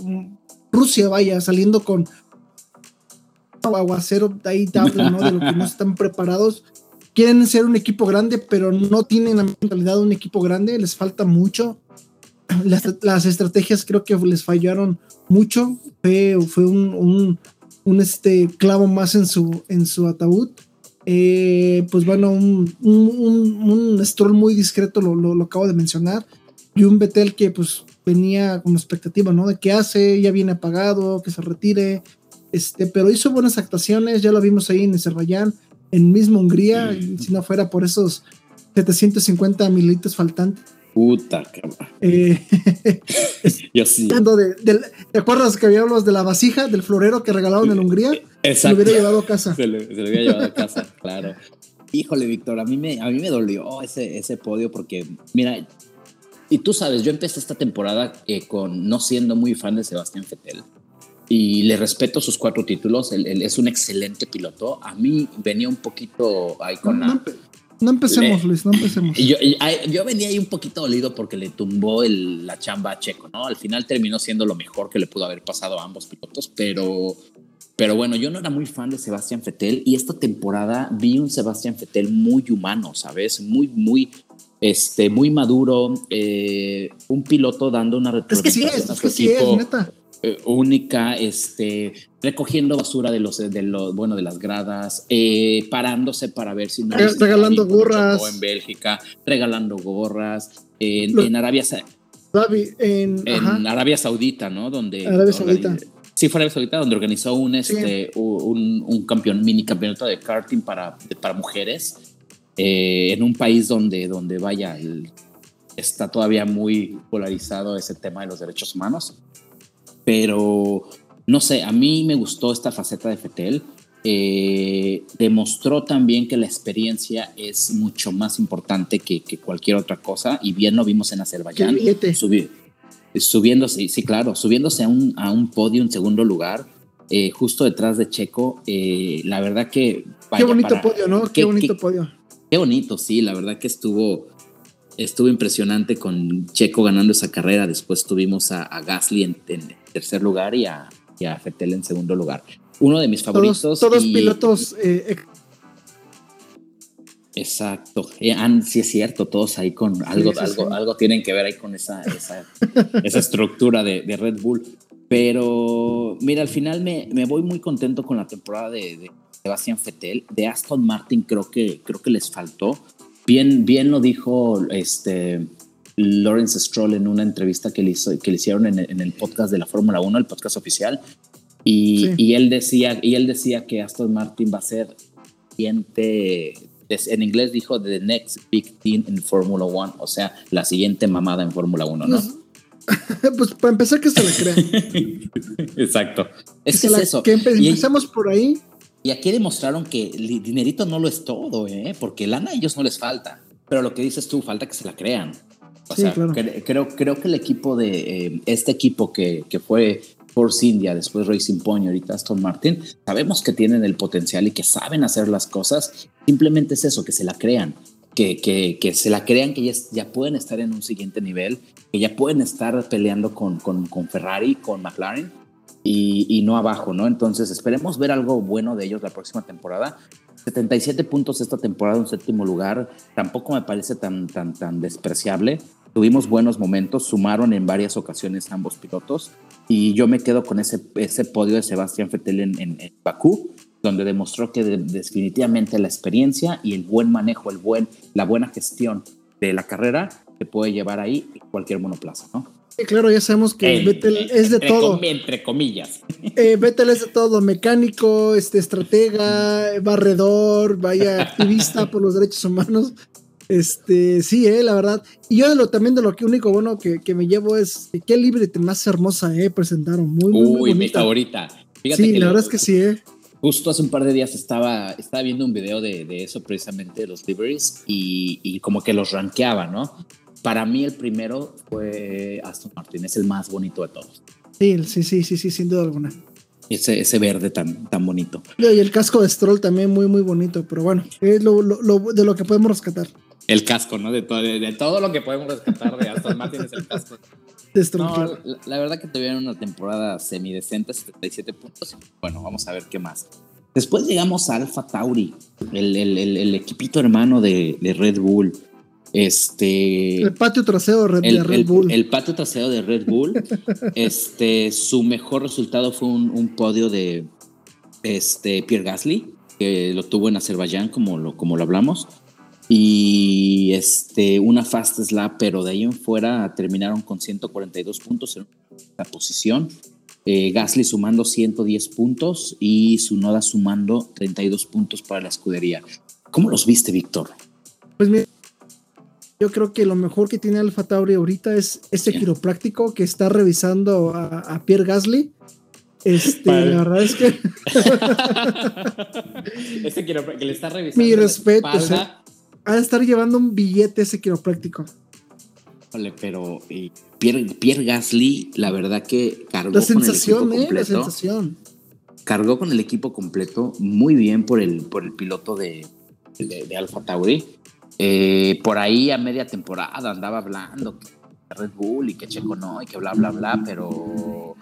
B: Rusia, vaya, saliendo con aguacero, ahí ¿no? De lo que no están preparados. Quieren ser un equipo grande, pero no tienen la mentalidad de un equipo grande. Les falta mucho. Las, las estrategias creo que les fallaron mucho. Fue, fue un este clavo más en su, en su ataúd. Eh, pues bueno, un, un, Stroll muy discreto, lo, lo, acabo de mencionar, y un Betel que pues venía con expectativa, ¿no? De qué hace, ya viene apagado, que se retire, este, pero hizo buenas actuaciones, ya lo vimos ahí en Azerbaiyán, en mismo Hungría, si no fuera por esos 750 mililitros faltantes,
A: Puta, cabrón.
B: Eh,
A: Yo sí.
B: De, ¿Te acuerdas que habíamos de la vasija del florero que regalaron en Hungría?
A: Exacto.
B: Se lo hubiera llevado a casa.
A: Se, lo hubiera llevado a casa, claro. Híjole, Víctor, a mí me, a mí me dolió ese, ese podio porque, mira, y tú sabes, yo empecé esta temporada eh, con no siendo muy fan de Sebastián Fettel y le respeto sus cuatro títulos. Él, es un excelente piloto. A mí venía un poquito ahí con la
B: no empecemos, Luis, no empecemos.
A: Yo, yo, venía ahí un poquito dolido porque le tumbó el, la chamba a Checo, ¿no? Al final terminó siendo lo mejor que le pudo haber pasado a ambos pilotos, pero, pero bueno, yo no era muy fan de Sebastián Fettel y esta temporada vi un Sebastián Fettel muy humano, ¿sabes? Muy, muy, este, muy maduro, eh, un piloto dando una
B: retrospectiva. Es que sí es, es que sí es, neta.
A: Eh, única, este, recogiendo basura de los, de los, bueno, de las gradas, eh, parándose para ver si no
B: regalando gorras
A: en Bélgica, regalando gorras en, Arabia
B: en,
A: en Arabia Saudita, ¿no? Donde
B: Arabia Saudita.
A: Sí, fue Arabia Saudita, donde organizó un, este, un, un, campeón, mini campeonato de karting para, para mujeres, eh, en un país donde, donde vaya, está todavía muy polarizado ese tema de los derechos humanos. Pero no sé, a mí me gustó esta faceta de Fetel. Eh, demostró también que la experiencia es mucho más importante que, cualquier otra cosa y bien lo vimos en Azerbaiyán. subiéndose, sí, claro, subiéndose a un, a un podio en segundo lugar, eh, justo detrás de Checo. Eh, la verdad que.
B: qué bonito podio, ¿no? Qué, bonito podio.
A: Qué bonito, sí, la verdad que estuvo, estuvo impresionante con Checo ganando esa carrera. Después tuvimos a, Gasly en, tercer lugar y a, y a Fettel en segundo lugar. Uno de mis favoritos.
B: Todos, pilotos. Eh,
A: Exacto, eh, sí es cierto, todos ahí con algo, algo, algo tienen que ver ahí con esa, esa, esa estructura de, de, Red Bull. Pero mira, al final me, me voy muy contento con la temporada de, de, Sebastián Fettel. De Aston Martin creo que, creo que les faltó. Bien, bien lo dijo este, Lawrence Stroll en una entrevista que le, hizo, que le hicieron en el, podcast de la Fórmula 1, el podcast oficial. Y, y, él decía, y él decía que Aston Martin va a ser siguiente, en inglés dijo the next big team in Fórmula 1, o sea, la siguiente mamada en Fórmula 1, ¿no?
B: pues para empezar que se la crean.
A: Exacto. Es
B: que,
A: es eso.
B: Que empezamos por ahí.
A: Y aquí demostraron que el dinerito no lo es todo, ¿eh? porque lana a ellos no les falta. Pero lo que dices tú, falta que se la crean. O sea, creo, creo que el equipo de eh, este equipo que, que fue Force India, después Racing Point, ahorita Aston Martin, sabemos que tienen el potencial y que saben hacer las cosas. Simplemente es eso, que se la crean. Que, que, que se la crean que ya, ya, pueden estar en un siguiente nivel, que ya pueden estar peleando con, con, con Ferrari, con McLaren y, y, no abajo, ¿no? Entonces esperemos ver algo bueno de ellos la próxima temporada. 77 puntos esta temporada, un séptimo lugar, tampoco me parece tan, tan, tan despreciable. Tuvimos buenos momentos, sumaron en varias ocasiones ambos pilotos y yo me quedo con ese, ese podio de Sebastián Vettel en, en, Bakú, donde demostró que definitivamente la experiencia y el buen manejo, el buen, la buena gestión de la carrera se puede llevar ahí cualquier monoplaza, ¿no?
B: Sí, claro, ya sabemos que Vettel es de todo.
A: entre comillas.
B: Eh, Vettel es de todo, mecánico, este, estratega, barredor, vaya activista por los derechos humanos. Este, sí, eh, la verdad. Y yo de lo también de lo que único bueno que, que me llevo es qué libre más hermosa, eh, presentaron. Muy, muy,
A: Uy, mi favorita.
B: sí, la verdad es que sí, eh.
A: Justo hace un par de días estaba, estaba viendo un video de, de eso precisamente, de los liveries, y, y, como que los rankeaba, ¿no? Para mí el primero fue Aston Martin, es el más bonito de todos.
B: Sí, sí, sí, sí, sí sin duda alguna.
A: Ese, ese verde tan, tan bonito.
B: Y el casco de Stroll también muy, muy bonito, pero bueno, es lo, lo, de lo que podemos rescatar.
A: El casco, ¿no? De todo, de, todo lo que podemos rescatar de Aston Martin es el casco. No, la, verdad que tuvieron una temporada semidecente, 77 puntos. Bueno, vamos a ver qué más. Después llegamos a Alpha Tauri, el, el, el, equipito hermano de, de, Red Bull. Este,
B: el patio trasero de Red Bull.
A: El, patio trasero de Red Bull. este, su mejor resultado fue un, un, podio de este, Pierre Gasly, que lo tuvo en Azerbaiyán, como lo, como lo hablamos y este, una fast slap, pero de ahí en fuera terminaron con 142 puntos en la posición. Eh, Gasly sumando 110 puntos y Sunoda sumando 32 puntos para la escudería. ¿Cómo los viste, Víctor?
B: Pues mira, yo creo que lo mejor que tiene Alfa Tauri ahorita es este quiropráctico que está revisando a, Pierre Gasly. Este, la verdad es que.
A: este quiropráctico que le está revisando.
B: Mi respeto ha de estar llevando un billete ese quiropráctico.
A: Vale, pero Pierre, Gasly, la verdad que cargó
B: la sensación, con el equipo completo. La sensación.
A: Cargó con el equipo completo muy bien por el, por el piloto de, de, Alfa Tauri. Eh, por ahí a media temporada andaba hablando que Red Bull y que Checo no y que bla, bla, bla, pero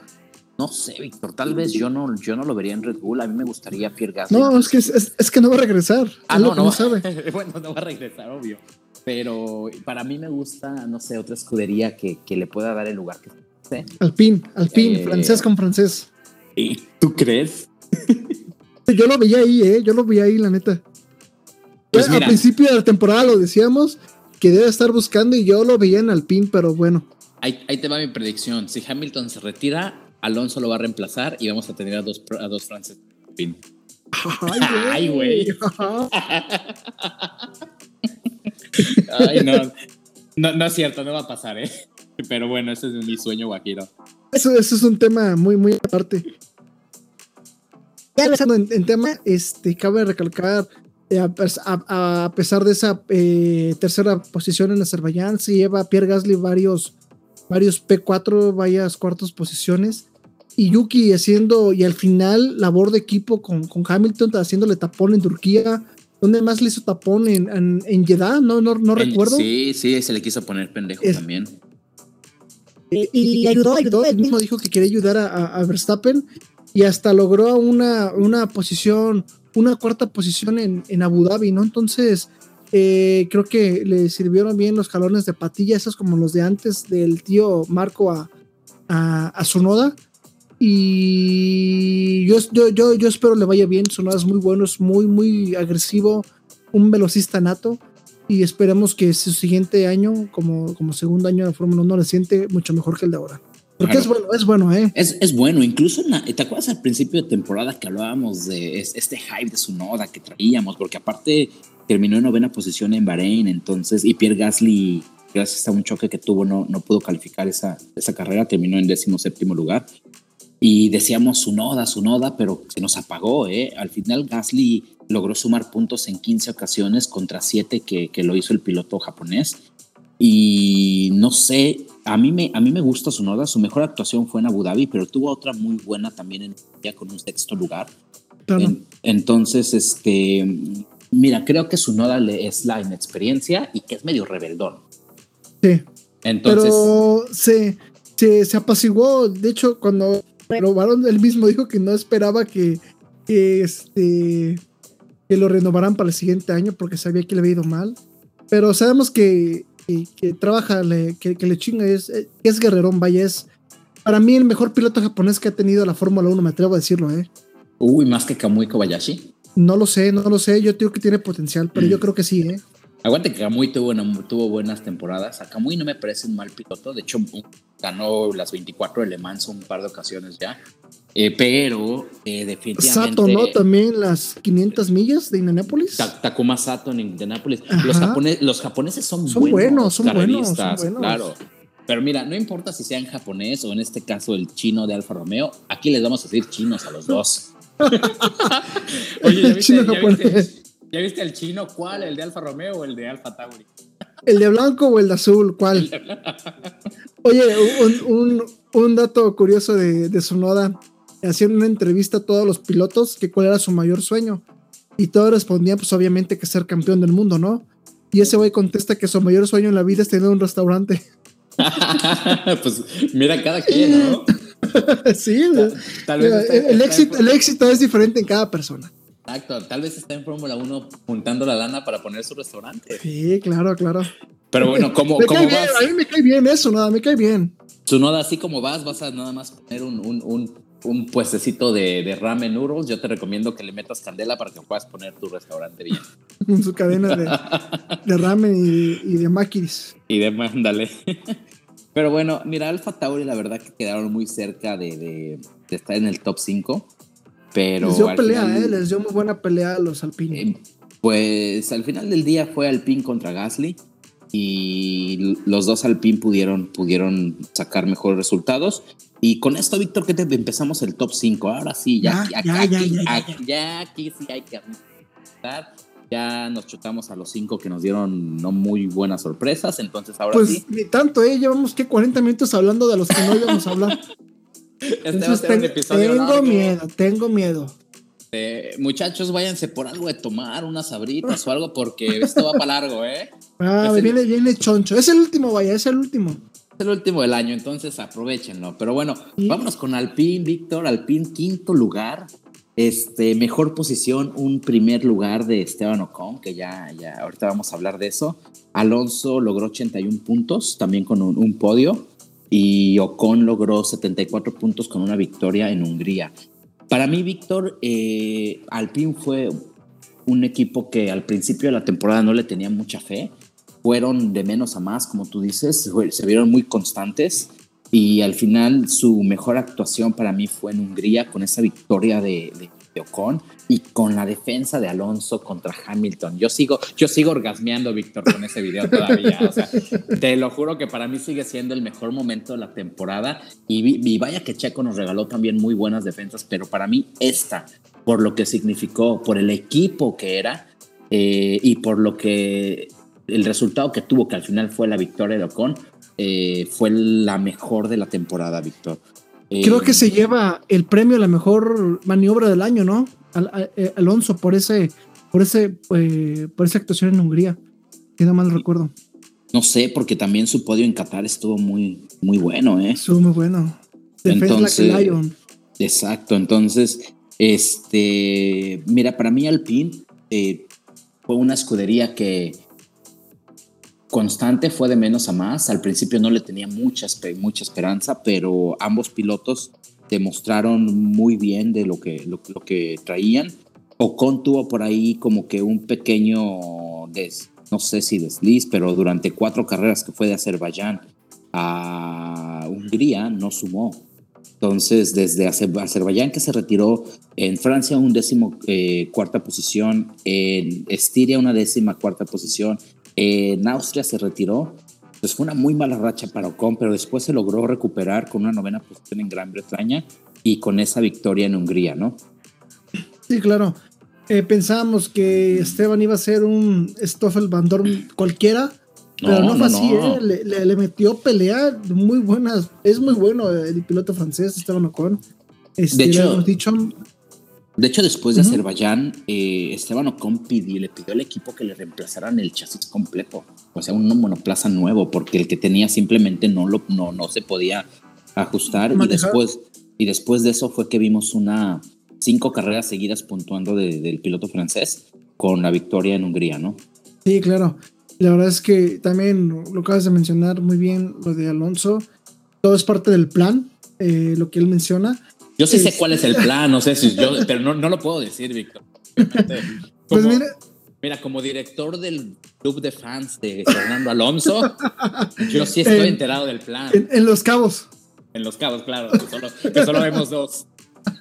A: no sé, Víctor, tal vez yo no, yo no lo vería en Red Bull. A mí me gustaría Pierre Gasly.
B: No, es que, es, que no va a regresar.
A: Ah, no, no, sabe. bueno, no va a regresar, obvio. Pero para mí me gusta, no sé, otra escudería que, que le pueda dar el lugar que
B: sé. Alpine, Alpine, eh, francés con francés.
A: ¿Y tú crees?
B: yo lo veía ahí, ¿eh? Yo lo veía ahí, la neta. Pues al principio de la temporada lo decíamos que debe estar buscando y yo lo veía en Alpine, pero bueno.
A: Ahí, ahí te va mi predicción. Si Hamilton se retira, Alonso lo va a reemplazar y vamos a tener a dos, a dos franceses. Ay, güey. Ay, no. no. es cierto, no va a pasar, ¿eh? Pero bueno, ese es mi sueño guajiro.
B: Eso, eso es un tema muy, muy aparte. Ya en, en tema, este, cabe recalcar, eh, a, pesar de esa eh, tercera posición en Azerbaiyán, se lleva Pierre Gasly varios, varios P4, varias cuartas posiciones y Yuki haciendo, y al final, labor de equipo con, con Hamilton, haciéndole tapón en Turquía. ¿Dónde más le hizo tapón? En, en, Jeddah, no, no, no recuerdo.
A: Sí, sí, se le quiso poner pendejo también.
B: Y, ayudó, ayudó. Él mismo dijo que quería ayudar a, a Verstappen y hasta logró una, una posición, una cuarta posición en, en Abu Dhabi, ¿no? Entonces, eh, creo que le sirvieron bien los jalones de patilla, esos como los de antes del tío Marco a, a, a Sonoda. Y yo, yo, yo, espero le vaya bien. Sonodas muy buenos, muy, muy agresivo, un velocista nato. Y esperemos que su siguiente año, como, como segundo año de Fórmula 1, le siente mucho mejor que el de ahora. Porque es bueno, es bueno, ¿eh?
A: Es, es bueno, incluso, ¿te acuerdas al principio de temporada que hablábamos de este hype de su noda que traíamos? Porque aparte terminó en novena posición en Bahrein, entonces, y Pierre Gasly gracias a un choque que tuvo no, no pudo calificar esa, esa carrera, terminó en décimo séptimo lugar. Y decíamos su noda, su noda, pero se nos apagó. ¿eh? Al final Gasly logró sumar puntos en 15 ocasiones contra 7 que, que lo hizo el piloto japonés. Y no sé, a mí me, a mí me gusta su noda. Su mejor actuación fue en Abu Dhabi, pero tuvo otra muy buena también en ya con un sexto lugar. entonces, este, mira, creo que su noda es la inexperiencia y que es medio rebeldón.
B: Sí. Entonces. Pero se, se, se apaciguó. De hecho, cuando renovaron, él mismo dijo que no esperaba que, este, que lo renovaran para el siguiente año porque sabía que le había ido mal. Pero sabemos que, que, trabaja, que, le chinga, es, es guerrerón, vaya, es para mí el mejor piloto japonés que ha tenido la Fórmula 1, me atrevo a decirlo, ¿eh?
A: Uy, más que Kamui Kobayashi.
B: No lo sé, no lo sé, yo digo que tiene potencial, pero yo mm. creo que sí, ¿eh?
A: Aguante que Kamui tuvo, tuvo buenas temporadas. A Kamui no me parece un mal piloto. De hecho, ganó las 24 de Le Mans un par de ocasiones ya. Eh, pero eh, definitivamente.
B: Sato, ¿no? También las 500 millas de Indianapolis.
A: Takuma Sato en Indianapolis. Los, los, japoneses son,
B: son buenos, son buenos, son buenos.
A: Claro. Pero mira, no importa si sean japonés o en este caso el chino de Alfa Romeo, aquí les vamos a decir chinos a los dos. Oye, ¿ya viste, ¿ya viste, ¿Ya viste el chino? ¿Cuál? ¿El de Alfa Romeo o el de Alfa Tauri?
B: ¿El de blanco o el de azul? ¿Cuál? Oye, un, un, dato curioso de, de Sonoda. Hacían una entrevista a todos los pilotos que cuál era su mayor sueño. Y todos respondían, pues obviamente que ser campeón del mundo, ¿no? Y ese güey contesta que su mayor sueño en la vida es tener un restaurante.
A: pues mira cada quien, ¿no?
B: sí, tal, vez el, éxito, el éxito es diferente en cada persona.
A: Exacto, tal vez está en Fórmula 1 juntando la lana para poner su restaurante.
B: Sí, claro, claro.
A: Pero bueno, ¿cómo,
B: vas? a mí me cae bien eso, nada, me cae bien.
A: Su noda, así como vas, vas a nada más poner un, un, un, puestecito de, de, ramen noodles. Yo te recomiendo que le metas candela para que puedas poner tu restaurante bien.
B: En su cadena de, de ramen y, de maquis.
A: Y de mándale. Pero bueno, mira, Alfa Tauri, la verdad que quedaron muy cerca de, de, de estar en el top 5 pero
B: les dio pelea, eh, les dio muy buena pelea a los Alpine. Eh,
A: pues al final del día fue Alpine contra Gasly y los dos Alpine pudieron, pudieron sacar mejores resultados. Y con esto, Víctor, que te empezamos el top 5. Ahora sí, ya, ya, ya, ya, ya, ya, aquí sí hay que ya nos chutamos a los cinco que nos dieron no muy buenas sorpresas, entonces ahora
B: pues,
A: sí.
B: Ni tanto, ¿eh? Llevamos que 40 minutos hablando de los que no íbamos a hablar. Este tengo miedo, tengo miedo.
A: Eh, muchachos, váyanse por algo de tomar, unas sabritas o algo, porque esto va para largo, ¿eh?
B: Ah, viene, viene choncho. Es el último, vaya, es el último.
A: Es el último del año, entonces aprovechenlo. Pero bueno, vámonos con Alpine, Víctor. Alpine, quinto lugar. Este, mejor posición, un primer lugar de Esteban Ocon, que ya, ya ahorita vamos a hablar de eso. Alonso logró 81 puntos, también con un podio y Ocon logró 74 puntos con una victoria en Hungría. Para mí, Víctor, eh, Alpine fue un equipo que al principio de la temporada no le tenía mucha fe. Fueron de menos a más, como tú dices, se vieron muy constantes y al final su mejor actuación para mí fue en Hungría con esa victoria de, de Ocon y con la defensa de Alonso contra Hamilton. Yo sigo, yo sigo orgasmeando, Víctor, con ese video todavía. Te lo juro que para mí sigue siendo el mejor momento de la temporada. Y, vaya que Checo nos regaló también muy buenas defensas, pero para mí esta, por lo que significó, por el equipo que era eh, y por lo que el resultado que tuvo, que al final fue la victoria de Ocon, eh, fue la mejor de la temporada, Víctor.
B: Creo que se lleva el premio a la mejor maniobra del año, ¿no? Eh, Alonso por ese, por ese, eh, por esa actuación en Hungría. Si no mal recuerdo.
A: No sé, porque también su podio en Qatar estuvo muy, muy bueno, ¿eh?
B: Estuvo muy bueno.
A: Entonces, exacto. Entonces, este, mira, para mí Alpine eh, fue una escudería que constante fue de menos a más. Al principio no le tenía mucha, mucha esperanza, pero ambos pilotos demostraron muy bien de lo que, lo, que traían. Ocon tuvo por ahí como que un pequeño, des, no sé si desliz, pero durante cuatro carreras que fue de Azerbaiyán a Hungría no sumó. Entonces, desde Azerbaiyán que se retiró, en Francia un décimo eh, cuarta posición, en Estiria una décima cuarta posición, en Austria se retiró Pues fue una muy mala racha para Ocon, pero después se logró recuperar con una novena posición en Gran Bretaña y con esa victoria en Hungría, ¿no?
B: Sí, claro. Eh, pensábamos que Esteban iba a ser un Stoffel Van cualquiera, pero no, fue así, ¿eh? le, metió pelea muy buenas. Es muy bueno el piloto francés, Esteban Ocon.
A: Este, de hecho, dicho, de hecho, después de Azerbaiyán, eh, Esteban Ocon pidió, le pidió al equipo que le reemplazaran el chasis completo, o sea, un monoplaza nuevo, porque el que tenía simplemente no, lo, no, no se podía ajustar. Y después, y después de eso fue que vimos una cinco carreras seguidas puntuando del piloto francés con la victoria en Hungría, ¿no?
B: Sí, claro. La verdad es que también lo acabas de mencionar muy bien, lo de Alonso. Todo es parte del plan, eh, lo que él menciona.
A: Yo sí sé cuál es el plan, no sé si yo, pero no, no lo puedo decir, Víctor.
B: pues mira.
A: Mira, como director del club de fans de Fernando Alonso, yo sí estoy enterado del plan.
B: En, Los Cabos.
A: En Los Cabos, claro, que solo, que solo vemos dos.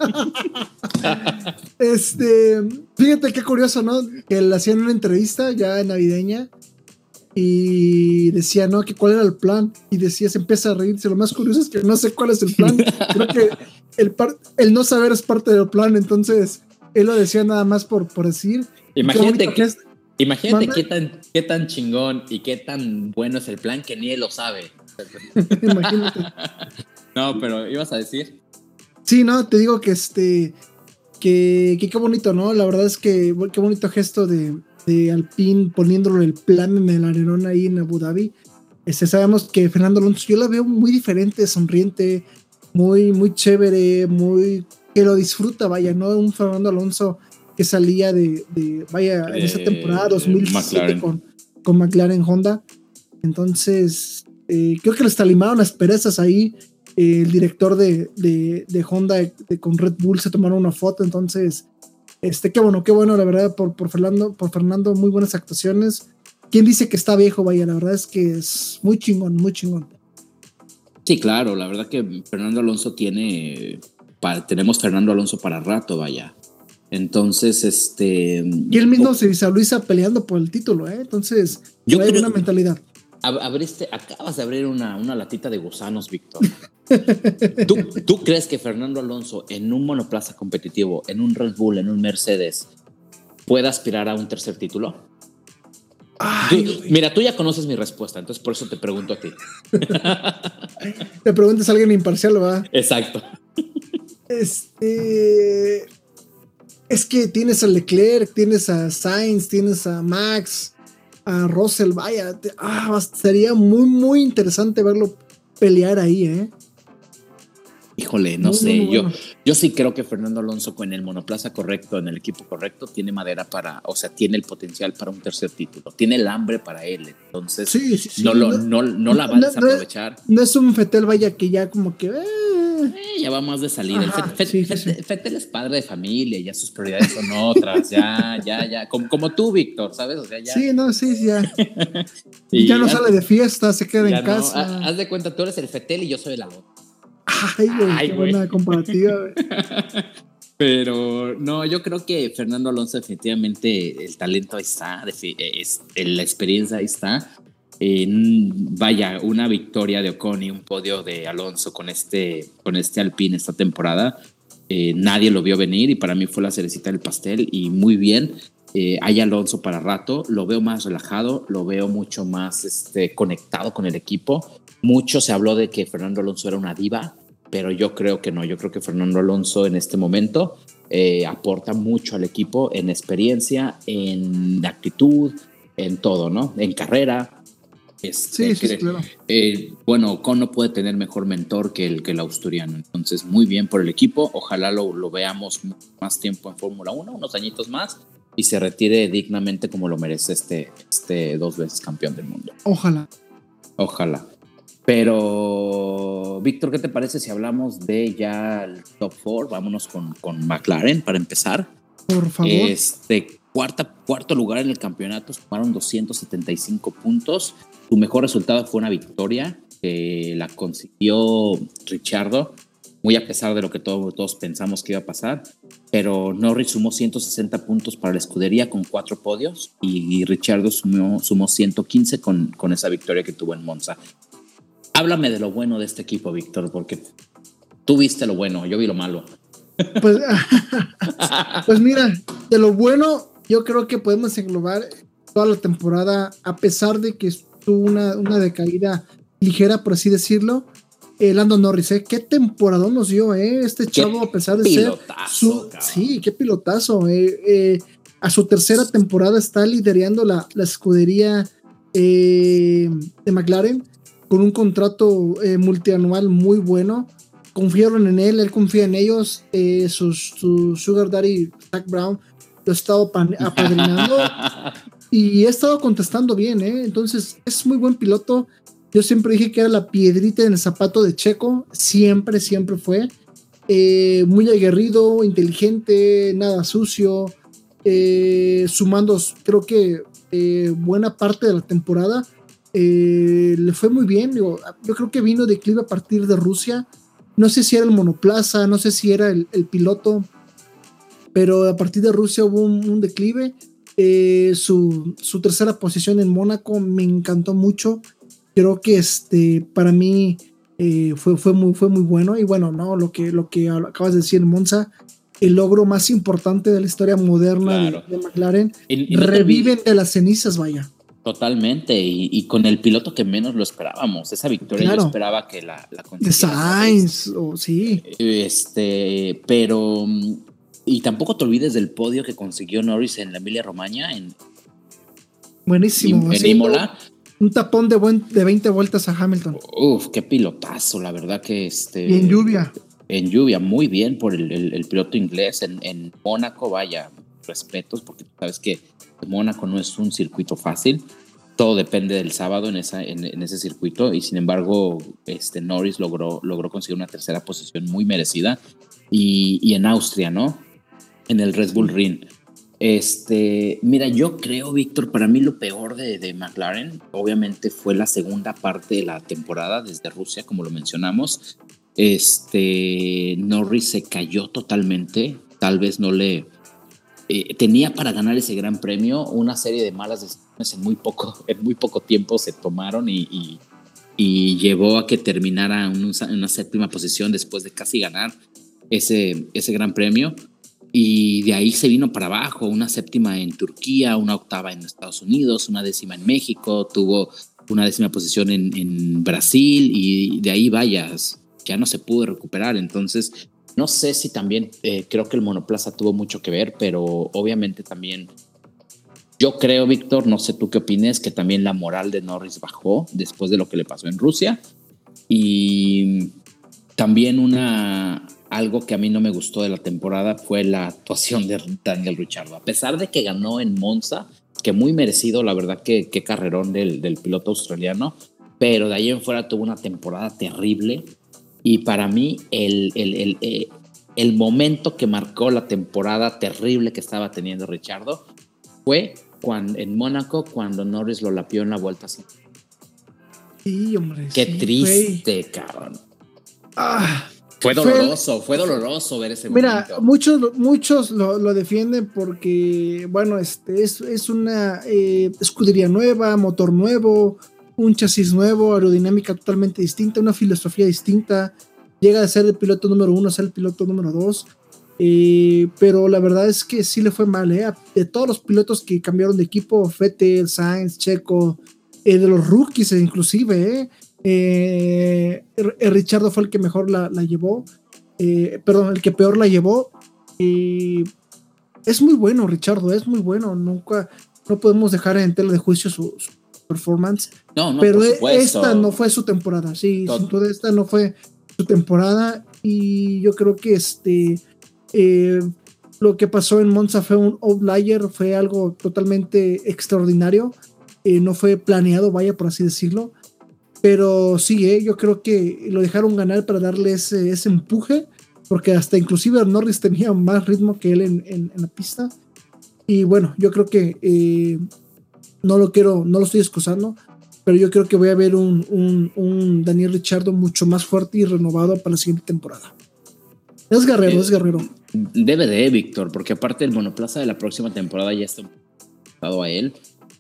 B: este, fíjate qué curioso, ¿no? Que le hacían una entrevista ya navideña y decía, ¿no? Que cuál era el plan. Y decía, se empieza a reírse. Lo más curioso es que no sé cuál es el plan. Creo que el, el no saber es parte del plan. Entonces, él lo decía nada más por, por decir.
A: Imagínate, que, imagínate qué tan, qué tan chingón y qué tan bueno es el plan que ni él lo sabe. imagínate. no, pero ibas a decir.
B: Sí, no, te digo que este. Que, que qué bonito, ¿no? La verdad es que qué bonito gesto de, de Alpine poniéndolo el plan en el arenón ahí en Abu Dhabi. Este, sabemos que Fernando Alonso, yo la veo muy diferente, sonriente, muy, muy chévere, muy que lo disfruta, vaya, ¿no? Un Fernando Alonso que salía de, vaya, en esa temporada 2007 eh, con, con McLaren Honda. Entonces, eh, creo que les talimaron las perezas ahí. el director de, de, Honda con Red Bull se tomaron una foto, entonces este, qué bueno, qué bueno, la verdad, por, por, Fernando, por Fernando, muy buenas actuaciones. ¿Quién dice que está viejo? Vaya, la verdad es que es muy chingón, muy chingón.
A: Sí, claro, la verdad que Fernando Alonso tiene, tenemos Fernando Alonso para rato, vaya. Entonces, este...
B: Y él mismo se visualiza peleando por el título, ¿eh? Entonces, yo creo, una mentalidad.
A: Abriste, acabas de abrir una, una latita de gusanos, Víctor. ¿Tú, crees que Fernando Alonso en un monoplaza competitivo, en un Red Bull, en un Mercedes, pueda aspirar a un tercer título? mira, tú ya conoces mi respuesta, entonces por eso te pregunto a ti.
B: te preguntas a alguien imparcial, ¿va?
A: Exacto.
B: Este. Es que tienes a Leclerc, tienes a Sainz, tienes a Max, a Russell, vaya, ah, sería muy, muy interesante verlo pelear ahí, ¿eh?
A: Híjole, no, sé, yo, yo sí creo que Fernando Alonso con el monoplaza correcto, en el equipo correcto, tiene madera para, o sea, tiene el potencial para un tercer título, tiene el hambre para él, entonces no, lo, no, no, la va a desaprovechar.
B: No es un Fetel, vaya, que ya como que... Eh.
A: Eh, ya va más de salir. Fetel es padre de familia, ya sus prioridades son otras, ya, ya, ya, como, como tú, Víctor, ¿sabes? O sea, ya.
B: Sí, no, sí, ya. y ya no sale de fiesta, se queda en casa.
A: Haz de cuenta, tú eres el Fetel y yo soy el otra.
B: Ay, qué buena comparativa,
A: Pero no, yo creo que Fernando Alonso definitivamente el talento ahí está, es, la experiencia ahí está. vaya, una victoria de Ocon y un podio de Alonso con este, con este Alpine esta temporada. Eh, nadie lo vio venir y para mí fue la cerecita del pastel y muy bien. Eh, hay Alonso para rato, lo veo más relajado, lo veo mucho más este, conectado con el equipo. Mucho se habló de que Fernando Alonso era una diva, pero yo creo que no. Yo creo que Fernando Alonso en este momento eh, aporta mucho al equipo en experiencia, en actitud, en todo, ¿no? En carrera.
B: Este, sí, sí, claro.
A: Eh, bueno, Ocon no puede tener mejor mentor que el, que el asturiano. Entonces, muy bien por el equipo. Ojalá lo, lo veamos más tiempo en Fórmula 1, unos añitos más, y se retire dignamente como lo merece este, este dos veces campeón del mundo.
B: Ojalá.
A: Ojalá. Pero, Víctor, ¿qué te parece si hablamos de ya el top four? Vámonos con, con McLaren para empezar.
B: Por favor.
A: Este, cuarta, cuarto lugar en el campeonato, sumaron 275 puntos. Su mejor resultado fue una victoria que la consiguió Richardo muy a pesar de lo que todos pensamos que iba a pasar. Pero Norris sumó 160 puntos para la escudería con cuatro podios y, Richardo sumó, sumó 115 con, con esa victoria que tuvo en Monza. Háblame de lo bueno de este equipo, Víctor, porque tú viste lo bueno, yo vi lo malo.
B: Pues, pues mira, de lo bueno, yo creo que podemos englobar toda la temporada, a pesar de que tuvo una, una decaída ligera, por así decirlo. Eh, Lando Norris, ¿eh? qué temporada nos dio, ¿eh? Este chavo, a pesar de ser su, sí, qué pilotazo, eh, eh, a su tercera temporada está liderando la, la escudería de McLaren con un contrato multianual muy bueno. Confiaron en él, él confía en ellos. su, su, Sugar Daddy, Zach Brown, lo ha estado apadrinando y he estado contestando bien, ¿eh? Entonces es muy buen piloto. Yo siempre dije que era la piedrita en el zapato de Checo, siempre, siempre fue. Eh, muy aguerrido, inteligente, nada sucio, eh, sumando, creo que eh, buena parte de la temporada. Le fue muy bien, yo creo que vino declive a partir de Rusia. No sé si era el monoplaza, no sé si era el, piloto, pero a partir de Rusia hubo un declive. Eh, su, tercera posición en Mónaco me encantó mucho. Creo que este, para mí eh, fue, fue, muy, fue muy bueno. Y bueno, no, lo que, lo que acabas de decir, Monza, el logro más importante de la historia moderna de, McLaren. reviven de las cenizas, vaya.
A: Totalmente, y, con el piloto que menos lo esperábamos. Esa victoria yo esperaba que la, la
B: De Sainz, sí.
A: Este, pero y tampoco te olvides del podio que consiguió Norris en la Emilia Romagna. En,
B: Buenísimo.
A: En, Imola.
B: Un tapón de, buen, de 20 vueltas a Hamilton.
A: Uf, qué pilotazo, la verdad que este.
B: Y en lluvia.
A: En lluvia, muy bien por el, piloto inglés. En, en Mónaco, vaya, respetos, porque tú sabes que Mónaco no es un circuito fácil. Todo depende del sábado en, ese circuito. Y sin embargo, este Norris logró, logró conseguir una tercera posición muy merecida. Y, y en Austria, ¿no? en el Red Bull Ring. Este, mira, yo creo, Víctor, para mí lo peor de, de, McLaren, obviamente, fue la segunda parte de la temporada desde Rusia, como lo mencionamos. Este, Norris se cayó totalmente, tal vez no le eh, tenía para ganar ese gran premio. Una serie de malas decisiones en muy poco, en muy poco tiempo se tomaron y, y, llevó a que terminara en una séptima posición después de casi ganar ese, ese gran premio y de ahí se vino para abajo, una séptima en Turquía, una octava en Estados Unidos, una décima en México, tuvo una décima posición en, Brasil y de ahí vayas, ya no se pudo recuperar. Entonces, no sé si también eh, creo que el monoplaza tuvo mucho que ver, pero obviamente también yo creo, Víctor, no sé tú qué opines, que también la moral de Norris bajó después de lo que le pasó en Rusia y también una algo que a mí no me gustó de la temporada fue la actuación de Daniel Ricciardo. A pesar de que ganó en Monza, que muy merecido, la verdad que qué carrerón del, del piloto australiano, pero de ahí en fuera tuvo una temporada terrible y para mí el, el, el, eh, el momento que marcó la temporada terrible que estaba teniendo Richardo fue cuando, en Mónaco cuando Norris lo lapió en la vuelta.
B: Sí, hombre.
A: Qué triste, cabrón. Ah, fue doloroso, fue, doloroso ver ese
B: Mira, muchos, muchos lo, defienden porque, bueno, este es, es una eh, escudería nueva, motor nuevo, un chasis nuevo, aerodinámica totalmente distinta, una filosofía distinta. Llega a ser el piloto número uno, a ser el piloto número dos. Eh, pero la verdad es que sí le fue mal, ¿eh? De todos los pilotos que cambiaron de equipo, Vettel, Sainz, Checo, de los rookies inclusive, ¿eh? Eh, Richardo fue el que mejor la, llevó. Eh, perdón, el que peor la llevó. es muy bueno, Richardo, es muy bueno. Nunca, no podemos dejar en tela de juicio su, performance.
A: No, no,
B: pero esta no fue su temporada. Sí, sin duda esta no fue su temporada. Y yo creo que este eh, lo que pasó en Monza fue un outlier, fue algo totalmente extraordinario. no fue planeado, vaya por así decirlo. Pero sí, ¿eh? yo creo que lo dejaron ganar para darle ese, ese empuje, porque hasta inclusive Norris tenía más ritmo que él en, en, la pista. Y bueno, yo creo que eh, no lo quiero, no lo estoy excusando, pero yo creo que voy a ver un, un, un Daniel Richardo mucho más fuerte y renovado para la siguiente temporada. Es guerrero, es guerrero.
A: Debe de, Víctor, porque aparte el monoplaza de la próxima temporada ya está adaptado a él,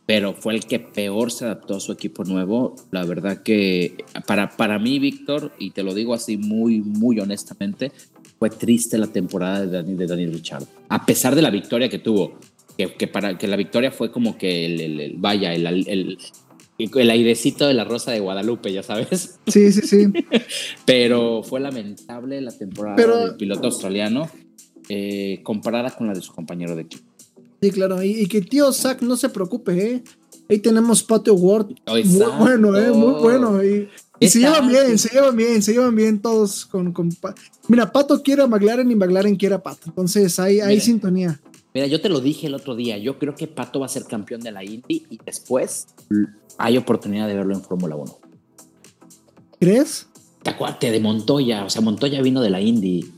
A: pero fue el que peor se adaptó a su equipo nuevo. La verdad que para, para mí, Víctor, y te lo digo así muy, muy honestamente, fue triste la temporada de Daniel, de Daniel Richard. A pesar de la victoria que tuvo, que, para que la victoria fue como que el, vaya, el, el, el airecito de la rosa de Guadalupe, ya sabes.
B: Sí, sí, sí.
A: Pero fue lamentable la temporada del piloto australiano eh, comparada con la de su compañero de equipo.
B: Sí, claro. Y, que tío Zack no se preocupe, ¿eh? Ahí tenemos Patio Ward. muy bueno, ¿eh? Muy bueno. Y, se llevan bien, se llevan bien, se llevan bien todos con, con... Mira, Pato quiere a McLaren y McLaren quiere a Pato. Entonces hay, hay sintonía.
A: Mira, yo te lo dije el otro día. Yo creo que Pato va a ser campeón de la Indy y después hay oportunidad de verlo en Fórmula 1.
B: ¿Crees?
A: Te acuérdate de Montoya, o sea, Montoya vino de la Indy.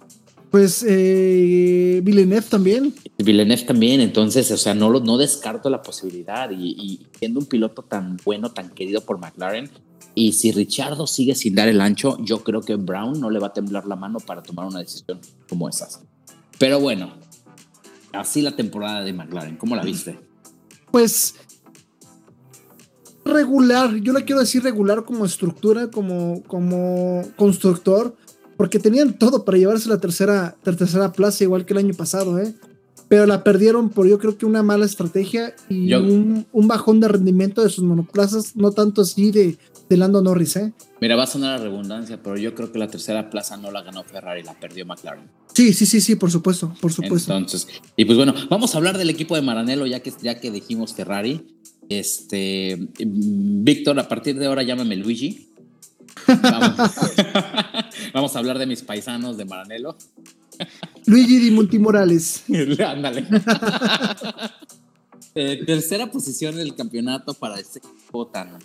B: Pues eh, Villeneuve también.
A: Villeneuve también, entonces, o sea, no, no descarto la posibilidad y, siendo un piloto tan bueno, tan querido por McLaren, y si Richardo sigue sin dar el ancho, yo creo que Brown no le va a temblar la mano para tomar una decisión como esas. Pero bueno, así la temporada de McLaren, ¿cómo la viste?
B: Pues regular, yo le quiero decir regular como estructura, como, como constructor, porque tenían todo para llevarse la tercera, tercera plaza, igual que el año pasado, ¿eh? Pero la perdieron por yo creo que una mala estrategia y un, bajón de rendimiento de sus monoplazas, no tanto así de, de Lando Norris, ¿eh?
A: Mira, va a sonar a redundancia, pero yo creo que la tercera plaza no la ganó Ferrari, la perdió McLaren.
B: Sí, sí, sí, sí, por supuesto, por supuesto.
A: Entonces, y pues bueno, vamos a hablar del equipo de Maranello, ya que, ya que dijimos Ferrari. Este, Víctor, a partir de ahora llámame Luigi. Vamos, a hablar de mis paisanos de Maranello.
B: Luigi Di Multimorales.
A: Ándale. Eh, tercera posición del campeonato para este equipo tan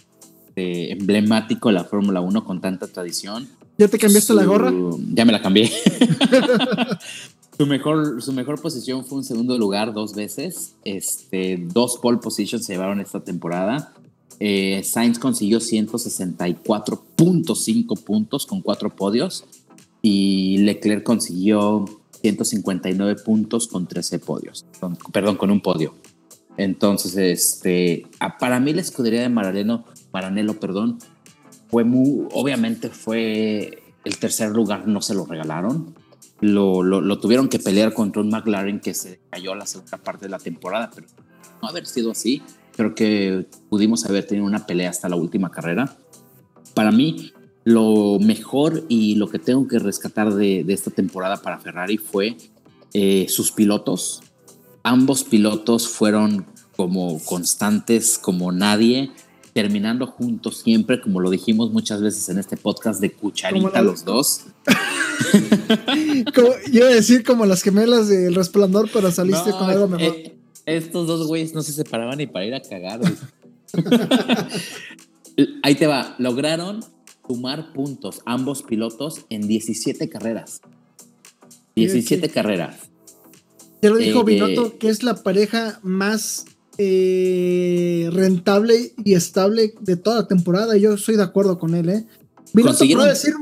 A: eh, emblemático de la Fórmula 1 con tanta tradición.
B: ¿Ya te cambiaste la gorra?
A: Ya me la cambié. Su mejor, su mejor posición fue un segundo lugar dos veces. Este, dos pole positions se llevaron esta temporada. Eh, Sainz consiguió 164.5 puntos con cuatro podios y Leclerc consiguió 159 puntos con 13 podios, perdón, con un podio. Entonces, este, para mí la escudería de Maranello, Maranello, perdón, fue muy, obviamente fue el tercer lugar, no se lo regalaron lo, lo, tuvieron que pelear contra un McLaren que se cayó la segunda parte de la temporada, pero no haber sido así. Creo que pudimos haber tenido una pelea hasta la última carrera. Para mí, lo mejor y lo que tengo que rescatar de, de esta temporada para Ferrari fue eh, sus pilotos. Ambos pilotos fueron como constantes, como nadie, terminando juntos siempre, como lo dijimos muchas veces en este podcast de cucharita los dos.
B: como, yo iba a decir como las gemelas del resplandor, pero saliste con algo mejor. Eh,
A: estos dos güeyes no se separaban ni para ir a cagar. Ahí te va. Lograron sumar puntos ambos pilotos en 17 carreras. 17 carreras.
B: Ya lo dijo Vinoto, eh, que es la pareja más eh, rentable y estable de toda la temporada. Yo estoy de acuerdo con él, ¿eh? Binotto puede decir,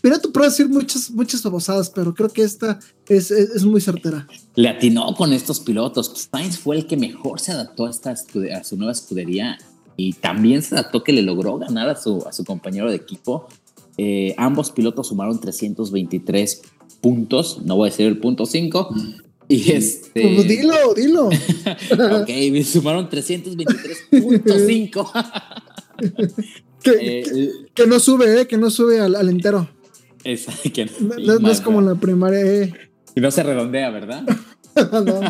B: puede decir muchas, muchas babosadas, pero creo que esta es, es, muy certera.
A: Le atinó con estos pilotos. Sainz fue el que mejor se adaptó a, esta a su nueva escudería y también se adaptó que le logró ganar a su, a su compañero de equipo. Eh, ambos pilotos sumaron 323 puntos, no voy a decir el punto 5, y este.
B: Pues dilo, dilo.
A: ok, me sumaron 323.5.
B: que, eh, que, no sube, ¿eh? Que no sube al, al entero.
A: Exacto. Que
B: no, no, es como la primaria, ¿eh?
A: Y no se redondea, ¿verdad? no.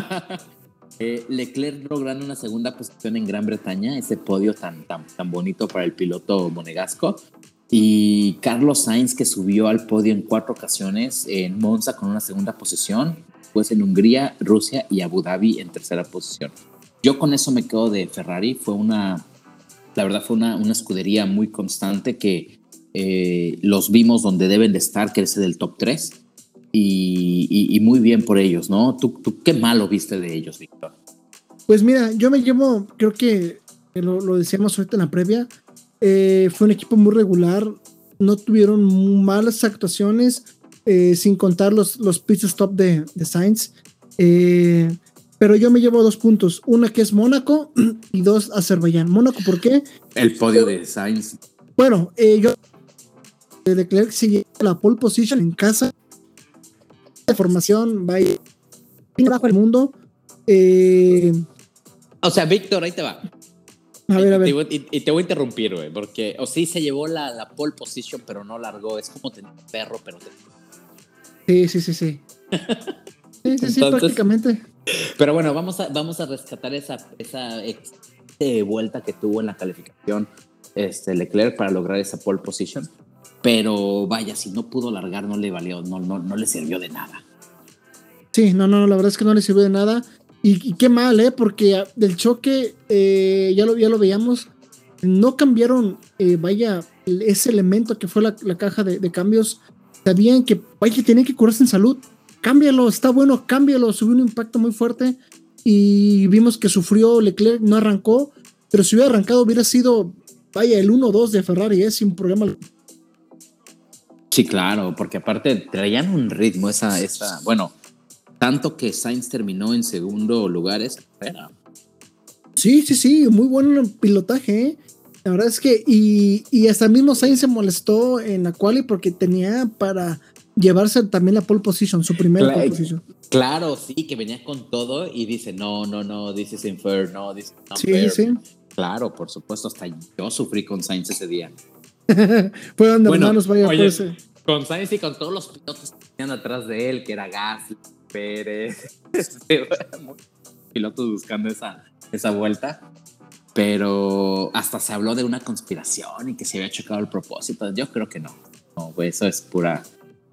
A: Eh, Leclerc logrando una segunda posición en Gran Bretaña, ese podio tan, tan, tan bonito para el piloto monegasco. Y Carlos Sainz que subió al podio en cuatro ocasiones en Monza con una segunda posición después en Hungría, Rusia y Abu Dhabi en tercera posición. Yo con eso me quedo de Ferrari, fue una, la verdad fue una, una escudería muy constante que eh, los vimos donde deben de estar, que es del top 3, y, muy bien por ellos, ¿no? ¿Tú, ¿Tú, qué malo viste de ellos, Víctor?
B: Pues mira, yo me llevo, creo que lo, lo decíamos ahorita en la previa, eh, fue un equipo muy regular, no tuvieron malas actuaciones, eh, sin contar los, los pit stop de, de Sainz. Eh, pero yo me llevo dos puntos. Una que es Mónaco y dos Azerbaiyán. Mónaco, ¿por qué?
A: El podio de Sainz.
B: Bueno, eh, yo de Leclerc sigue la pole position en casa. La formación va a ir abajo el mundo. Eh,
A: o sea, Víctor, ahí te va.
B: A ver, a ver.
A: Y, te voy a interrumpir, güey, porque o sí se llevó la, la pole position, pero no largó. Es como tener un perro, pero.
B: Sí, sí, sí, sí. sí, sí, sí, prácticamente.
A: Pero bueno, vamos a, vamos a rescatar esa, esa vuelta que tuvo en la calificación este, Leclerc para lograr esa pole position. Pero vaya, si no pudo largar, no le valió, no, no, no le sirvió de nada.
B: Sí, no, no, la verdad es que no le sirvió de nada. Y, qué mal, ¿eh? Porque del choque, eh, ya, lo, ya lo veíamos, no cambiaron, eh, vaya, ese elemento que fue la, caja de, cambios. Sabían que, tienen que curarse en salud. Cámbialo, está bueno, cámbialo. Subió un impacto muy fuerte y vimos que sufrió Leclerc, no arrancó. Pero si hubiera arrancado, hubiera sido, vaya, el 1-2 de Ferrari, ¿eh? Sin problema.
A: Sí, claro, porque aparte traían un ritmo, esa, esa, bueno, tanto que Sainz terminó en segundo lugar esa
B: Sí, sí, sí, muy buen pilotaje. ¿eh? La verdad es que, y, y, hasta mismo Sainz se molestó en la quali porque tenía para llevarse también la pole position, su primera
A: claro,
B: pole position.
A: Claro, sí, que venía con todo y dice, no, no, no, this is unfair, no, this is
B: Sí, sí.
A: Claro, por supuesto, hasta yo sufrí con Sainz ese día.
B: Fue donde bueno, hermanos vaya oye,
A: Con Sainz y con todos los pilotos que tenían atrás de él, que era Gasly, Pérez, este, pilotos buscando esa, esa vuelta. Pero hasta se habló de una conspiración y que se había chocado el propósito. Yo creo que no. No, eso es pura.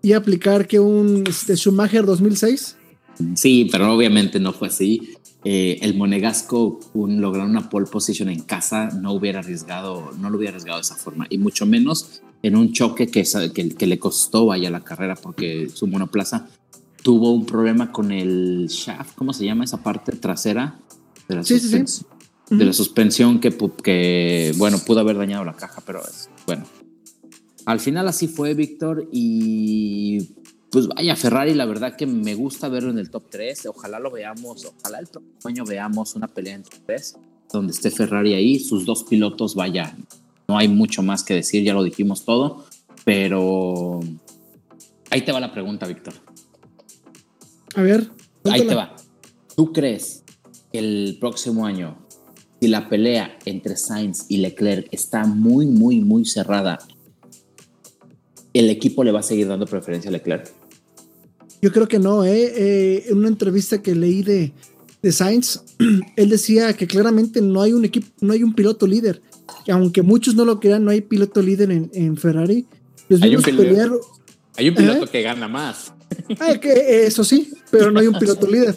B: ¿Y aplicar que un este, Schumacher 2006?
A: Sí, pero obviamente no fue así. Eh, el Monegasco un, lograr una pole position en casa no hubiera arriesgado, no lo hubiera arriesgado de esa forma, y mucho menos en un choque que, que, que le costó vaya la carrera porque su monoplaza tuvo un problema con el shaft, ¿cómo se llama esa parte trasera de la, suspensión, De la suspensión que, que, bueno, pudo haber dañado la caja, pero bueno. Al final así fue, Víctor, y pues vaya, Ferrari, la verdad que me gusta verlo en el top 3. Ojalá lo veamos, ojalá el próximo año veamos una pelea en top 3, donde esté Ferrari ahí, sus dos pilotos, vaya, no hay mucho más que decir, ya lo dijimos todo, pero ahí te va la pregunta, Víctor.
B: A ver.
A: Ahí te va. ¿Tú crees que el próximo año, si la pelea entre Sainz y Leclerc está muy, muy, muy cerrada, el equipo le va a seguir dando preferencia a Leclerc?
B: Yo creo que no, ¿eh? eh en una entrevista que leí de, de Sainz, él decía que claramente no hay un equipo, no hay un piloto líder. Que aunque muchos no lo crean, no hay piloto líder en, en Ferrari.
A: hay, un piloto, hay un piloto que gana más.
B: Ah, que eso sí, pero no hay un piloto líder.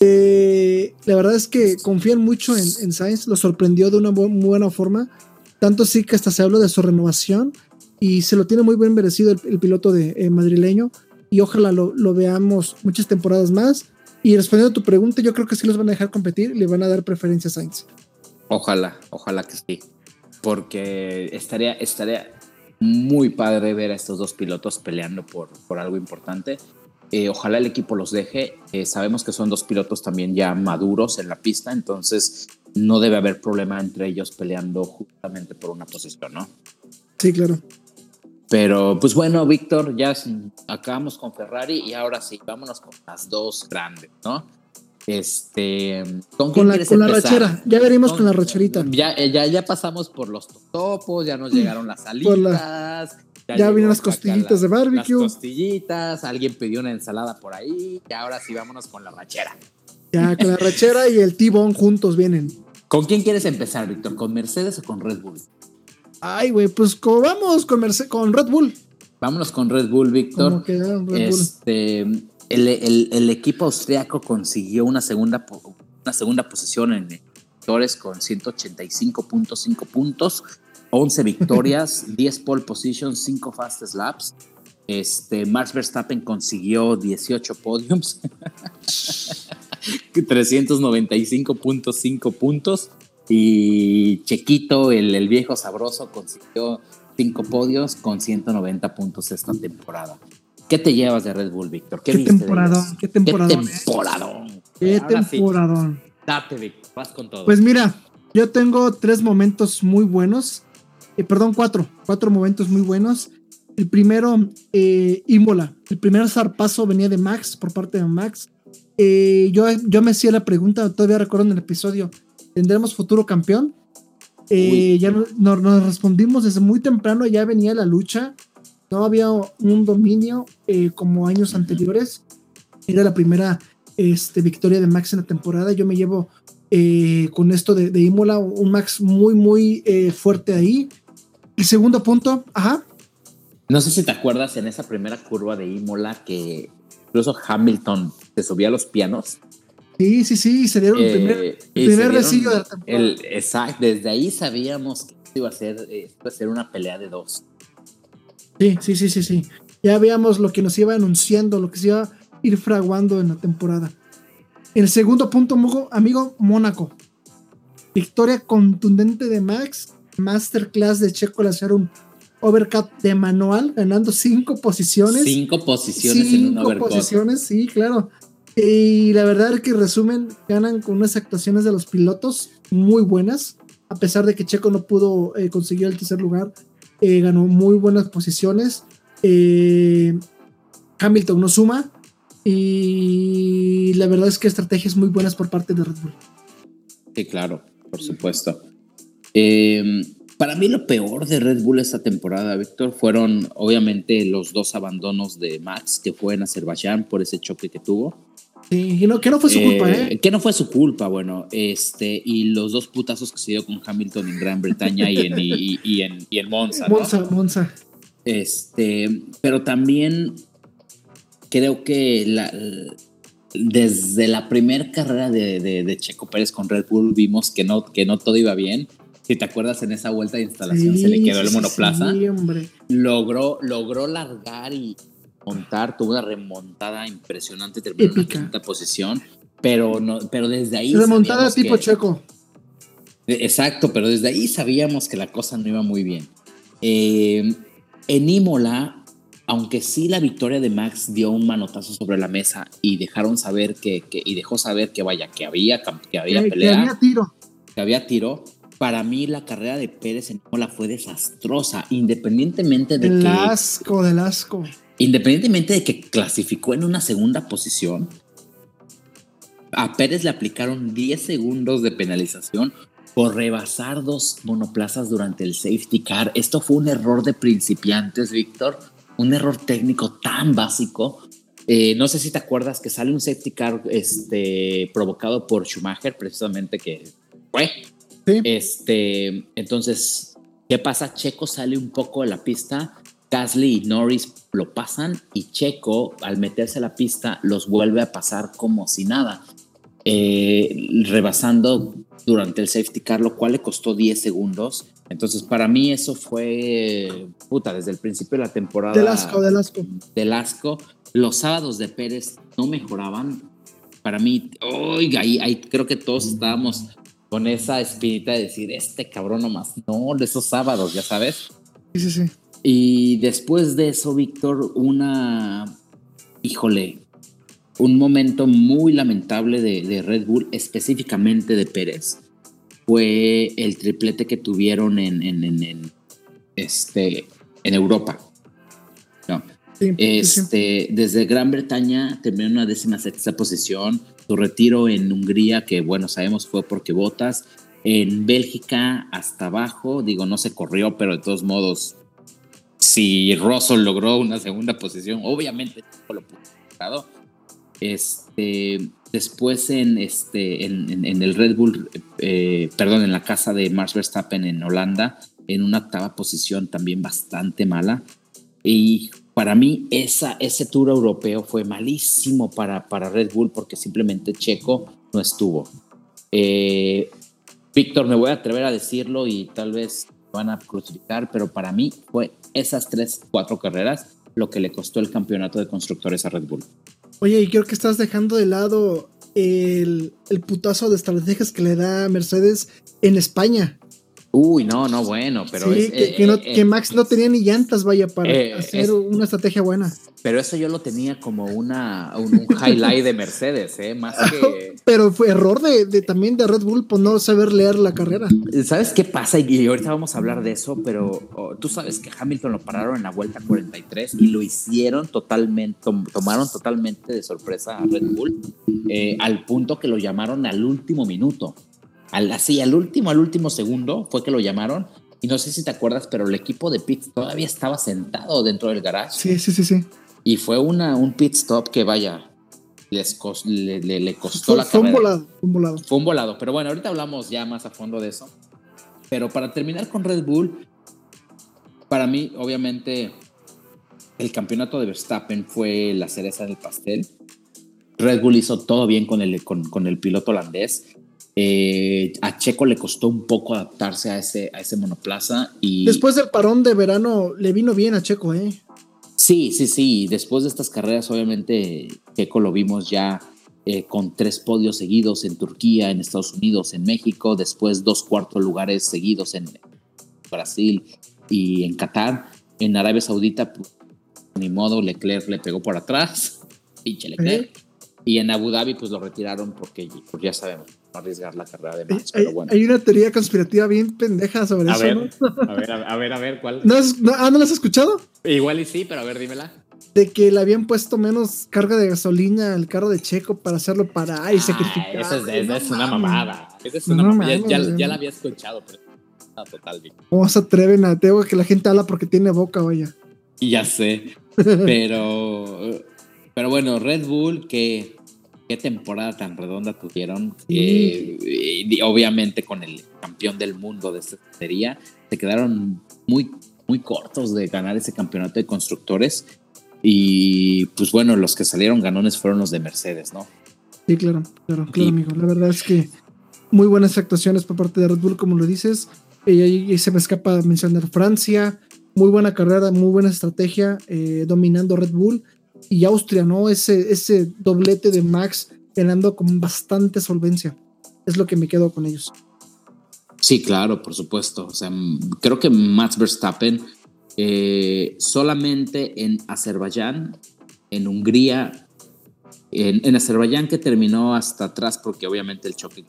B: Eh, la verdad es que confían mucho en, Sainz, lo sorprendió de una buena forma. Tanto sí que hasta se habló de su renovación y se lo tiene muy bien merecido el, piloto de eh, madrileño. Y ojalá lo, lo, veamos muchas temporadas más. Y respondiendo a tu pregunta, yo creo que sí los van a dejar competir y le van a dar preferencia a Sainz.
A: Ojalá, ojalá que sí. Porque estaría, estaría, muy padre ver a estos dos pilotos peleando por, por algo importante. Eh, ojalá el equipo los deje. Eh, sabemos que son dos pilotos también ya maduros en la pista, entonces no debe haber problema entre ellos peleando justamente por una posición, ¿no?
B: Sí, claro.
A: Pero pues bueno, Víctor, ya acabamos con Ferrari y ahora sí, vámonos con las dos grandes, ¿no? Este,
B: ¿con, la, con la rachera, ya veremos con, la racherita.
A: Ya, eh, ya, ya pasamos por los topos, ya nos llegaron las salitas.
B: Ya, ya vienen las costillitas de barbecue.
A: Las costillitas, alguien pidió una ensalada por ahí, y ahora sí vámonos con la rachera.
B: Ya, con la rachera y el T-Bone juntos vienen.
A: ¿Con quién quieres empezar, Víctor? ¿Con Mercedes o con Red Bull?
B: Ay, güey, pues vamos con, con Red Bull.
A: Vámonos con Red Bull, Víctor. Este, el, equipo austriaco consiguió una segunda, una segunda posición en victorias con 185.5 puntos, 11 victorias, 10 pole positions, 5 fast slaps. Este, Max Verstappen consiguió 18 podiums, 395.5 puntos. Y Chequito, el, el, viejo sabroso, consiguió cinco podios con 190 puntos esta temporada. ¿Qué te llevas de Red Bull, Víctor?
B: ¿Qué, temporadón, qué temporadón,
A: qué temporadón.
B: Qué temporadón.
A: date, Víctor, vas con todo.
B: Pues mira, yo tengo tres momentos muy buenos. Eh, perdón, cuatro. Cuatro momentos muy buenos. El primero, eh, Imola. El primer zarpazo venía de Max, por parte de Max. Eh, yo, yo me hacía la pregunta, todavía recuerdo en el episodio, ¿tendremos futuro campeón? Eh, ya nos, respondimos desde muy temprano, ya venía la lucha, no había un dominio como años anteriores, era la primera este, victoria de Max en la temporada, yo me llevo con esto de, de, Imola un Max muy, muy fuerte ahí. El segundo punto, ajá.
A: No sé si te acuerdas en esa primera curva de Imola que incluso Hamilton se subía a los pianos
B: Sí, sí, sí, se dieron el primer, eh, primer de la
A: temporada. exacto, desde ahí sabíamos que iba a ser, eh, iba a ser una pelea de dos.
B: Sí, sí, sí, sí, sí. Ya veíamos lo que nos iba anunciando, lo que se iba a ir fraguando en la temporada. El segundo punto, amigo, Mónaco. Victoria contundente de Max. Masterclass de Checo al hacer un overcut de manual, ganando cinco posiciones.
A: Cinco posiciones en un overcut.
B: Cinco posiciones, sí, claro. Y la verdad es que resumen, ganan con unas actuaciones de los pilotos muy buenas, a pesar de que Checo no pudo eh, conseguir el tercer lugar, eh, ganó muy buenas posiciones. Eh, Hamilton no suma y la verdad es que estrategias muy buenas por parte de Red Bull.
A: Sí, claro, por supuesto. Para mí lo peor de Red Bull esta temporada, Víctor, fueron obviamente los dos abandonos de Max, que fue en Azerbaiyán por ese choque que tuvo.
B: Sí, no, que no fue su culpa, ¿eh?
A: Que no fue su culpa, bueno, este, y los dos putazos que se dio con Hamilton en Gran Bretaña y en, y, en, y en Monza.
B: Monza, Monza.
A: Este, pero también creo que la, desde la primera carrera de, de, Checo Pérez con Red Bull vimos que no, que no todo iba bien. Si te acuerdas, en esa vuelta de instalación se le quedó el monoplaza. Sí, hombre. Logró, logró largar y, montar, tuvo una remontada impresionante, terminó en la quinta posición, pero, no, pero desde ahí...
B: Remontada tipo checo.
A: Exacto, pero desde ahí sabíamos que la cosa no iba muy bien. Eh, en Imola, aunque sí la victoria de Max dio un manotazo sobre la mesa y dejaron saber que, y dejó saber que vaya, que había, que había pelea. Que
B: había tiro.
A: Que había tiro. Para mí la carrera de Pérez en Imola fue desastrosa, independientemente de
B: del
A: que...
B: asco, del asco
A: Independientemente de que clasificó en una segunda posición, a Pérez le aplicaron 10 segundos de penalización por rebasar dos monoplazas durante el safety car. Esto fue un error de principiantes, Víctor, un error técnico tan básico. Eh, no sé si te acuerdas que sale un safety car este, provocado por Schumacher, precisamente que fue. Este, entonces, ¿qué pasa? Checo sale un poco de la pista Gasly y Norris lo pasan y Checo, al meterse a la pista, los vuelve a pasar como si nada, eh, rebasando durante el safety car, lo cual le costó 10 segundos. Entonces, para mí eso fue, puta, desde el principio de la temporada.
B: Del asco, del asco.
A: Del asco. Los sábados de Pérez no mejoraban. Para mí, oiga, ahí, ahí creo que todos estábamos con esa espinita de decir, este cabrón nomás, no, de esos sábados, ya sabes.
B: Sí, sí, sí.
A: Y después de eso, Víctor, una, híjole, un momento muy lamentable de, Red Bull, específicamente de Pérez, fue el triplete que tuvieron en, en, este, en Europa. este, Desde Gran Bretaña terminó en una décima sexta posición, su retiro en Hungría, que bueno, sabemos fue porque votas, en Bélgica hasta abajo, digo, no se corrió, pero de todos modos si Russell logró una segunda posición, obviamente lo pudo este, después en, este, en, el Red Bull, eh, perdón, en la casa de Max Verstappen en Holanda, en una octava posición también bastante mala. Y para mí esa, ese tour europeo fue malísimo para, para Red Bull porque simplemente Checo no estuvo. Eh, Víctor, me voy a atrever a decirlo y tal vez van a crucificar, pero para mí fue esas tres, cuatro carreras lo que le costó el campeonato de constructores a Red Bull.
B: Oye, y creo que estás dejando de lado el, el putazo de estrategias que le da Mercedes en España.
A: Uy, no, no, bueno, pero
B: sí, que, eh, que, Max no tenía ni llantas, vaya, para hacer una estrategia buena.
A: Pero eso yo lo tenía como una, un, highlight de Mercedes, ¿eh? Más que...
B: pero fue error de, también de Red Bull por no saber leer la carrera.
A: ¿Sabes qué pasa? Y ahorita vamos a hablar de eso, pero oh, tú sabes que Hamilton lo pararon en la vuelta 43 y lo hicieron totalmente, tomaron totalmente de sorpresa a Red Bull, eh, al punto que lo llamaron al último minuto. Al, así, al último, al último segundo fue que lo llamaron. Y no sé si te acuerdas, pero el equipo de pit todavía estaba sentado dentro del garage.
B: Sí, sí, sí, sí.
A: Y fue una, un pit stop que vaya, les le, le, costó la
B: fue
A: Un
B: volado, fue un volado.
A: Fue un volado. Pero bueno, ahorita hablamos ya más a fondo de eso. Pero para terminar con Red Bull, para mí, obviamente, el campeonato de Verstappen fue la cereza del pastel. Red Bull hizo todo bien con el, con, con el piloto holandés. Eh, a Checo le costó un poco adaptarse a ese, a ese monoplaza y...
B: Después del parón de verano le vino bien a Checo, ¿eh?
A: Sí, sí, sí. Después de estas carreras, obviamente, Checo lo vimos ya eh, con tres podios seguidos en Turquía, en Estados Unidos, en México, después dos cuartos lugares seguidos en Brasil y en Qatar. En Arabia Saudita, pues, ni modo, Leclerc le pegó por atrás, pinche Leclerc. Y en Abu Dhabi, pues lo retiraron porque, porque ya sabemos, arriesgar la carrera de Max.
B: Hay, pero bueno. hay una teoría conspirativa bien pendeja sobre eso.
A: A ver, a ver, a ver, ¿cuál?
B: ¿No, ah, ¿No la has escuchado?
A: Igual y sí, pero a ver, dímela.
B: De que le habían puesto menos carga de gasolina al carro de Checo para hacerlo parar y ah, sacrificar.
A: Esa es, una mamada. Esa es una mamada. ya, ya, la había escuchado, pero total.
B: ¿Cómo se atreven a tengo que la gente habla porque tiene boca, vaya?
A: Y ya sé. Pero pero bueno, Red Bull, qué, qué temporada tan redonda tuvieron. Eh, obviamente con el campeón del mundo de esta serie, se quedaron muy, muy cortos de ganar ese campeonato de constructores. Y pues bueno, los que salieron ganones fueron los de Mercedes, ¿no?
B: Sí, claro, claro, claro, amigo. La verdad es que muy buenas actuaciones por parte de Red Bull, como lo dices. Y ahí se me escapa mencionar Francia. Muy buena carrera, muy buena estrategia, eh, dominando Red Bull y Austria, ¿no? Ese, ese doblete de Max ganando con bastante solvencia. Es lo que me quedo con ellos.
A: Sí, claro, por supuesto. O sea, creo que Max Verstappen eh, solamente en Azerbaiyán, en Hungría, en, en Azerbaiyán que terminó hasta atrás porque obviamente el choque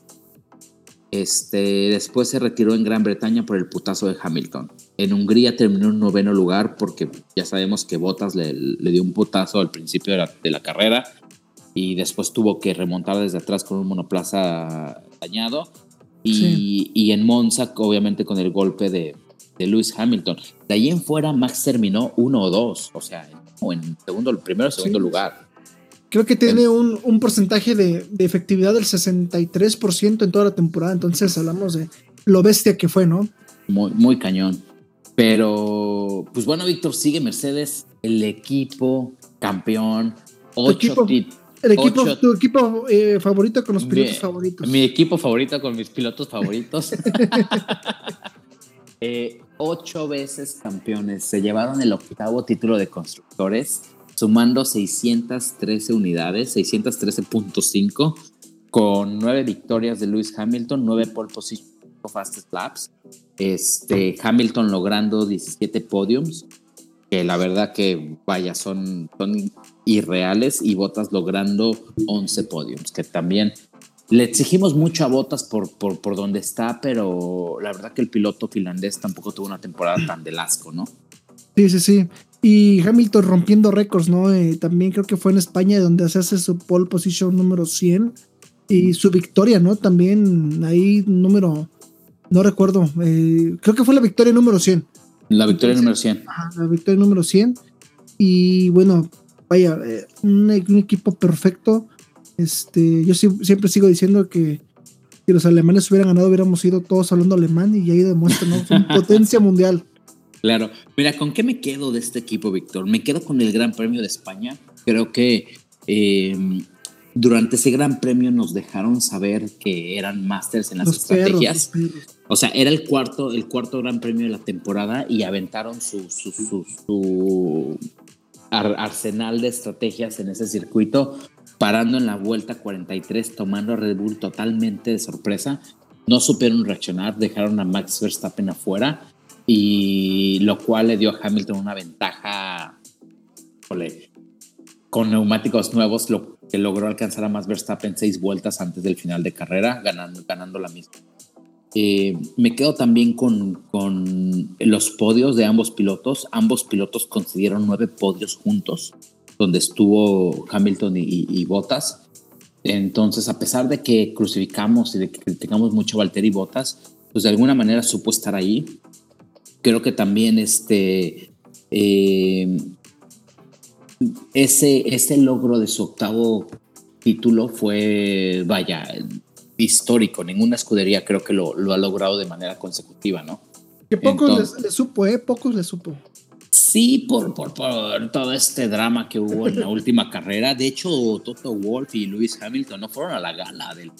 A: este, después se retiró en Gran Bretaña por el putazo de Hamilton. En Hungría terminó en noveno lugar porque ya sabemos que Bottas le, dio un putazo al principio de la, carrera y después tuvo que remontar desde atrás con un monoplaza dañado. Y, en Monza, obviamente, con el golpe de, de Lewis Hamilton. De ahí en fuera, Max terminó uno o dos, o sea, en segundo, primero o segundo lugar.
B: Creo que tiene un, un porcentaje de, de, efectividad del 63% en toda la temporada. Entonces hablamos de lo bestia que fue, ¿no?
A: Muy, muy cañón. Pero, pues bueno, Víctor, sigue Mercedes, el equipo campeón, ocho
B: el equipo, tu equipo eh, favorito con los pilotos favoritos.
A: Mi equipo favorito con mis pilotos favoritos. Eh, ocho veces campeones. Se llevaron el octavo título de constructores sumando 613 unidades, 613.5, con nueve victorias de Lewis Hamilton, nueve pole position fastest laps, este, Hamilton logrando 17 podiums, que la verdad que vaya, son, son irreales, y Bottas logrando 11 podiums, que también le exigimos mucho a Bottas por, por, por donde está, pero la verdad que el piloto finlandés tampoco tuvo una temporada tan del asco, ¿no?
B: Sí, sí, sí. Y Hamilton rompiendo récords, ¿no? Eh, también creo que fue en España donde se hace su pole position número 100 y su victoria, ¿no? También ahí número, no recuerdo, eh, creo que fue la victoria número 100.
A: La victoria número 100.
B: Ajá, la victoria número 100. Y bueno, vaya, eh, un, equipo perfecto. Este, yo siempre sigo diciendo que si los alemanes hubieran ganado, hubiéramos ido todos hablando alemán y ahí demuestran, ¿no? Son potencia mundial.
A: Claro. Mira, ¿con qué me quedo de este equipo, Víctor? Me quedo con el Gran Premio de España. Creo que eh, durante ese Gran Premio nos dejaron saber que eran másters en las estrategias. o sea, era el cuarto, el cuarto Gran Premio de la temporada y aventaron su, su, su, arsenal de estrategias en ese circuito, parando en la vuelta 43, tomando a Red Bull totalmente de sorpresa no supieron reaccionar, dejaron a Max Verstappen afuera y lo cual le dio a Hamilton una ventaja con neumáticos nuevos, lo que logró alcanzar a Max Verstappen seis vueltas antes del final de carrera, ganando, ganando la misma. Eh, me quedo también con, con, los podios de ambos pilotos. Ambos pilotos consiguieron nueve podios juntos, donde estuvo Hamilton y, y Bottas. Entonces, a pesar de que crucificamos y de que criticamos mucho a Valtteri Bottas, pues de alguna manera supo estar ahí. Creo que también este, eh, ese, ese logro de su octavo título fue, vaya, histórico. Ninguna escudería creo que lo, lo ha logrado de manera consecutiva, ¿no?
B: Que pocos le supo, ¿eh? Pocos le supo.
A: Sí, por, por, por, todo este drama que hubo en la última carrera. De hecho, Toto Wolf y Lewis Hamilton no fueron a la gala del,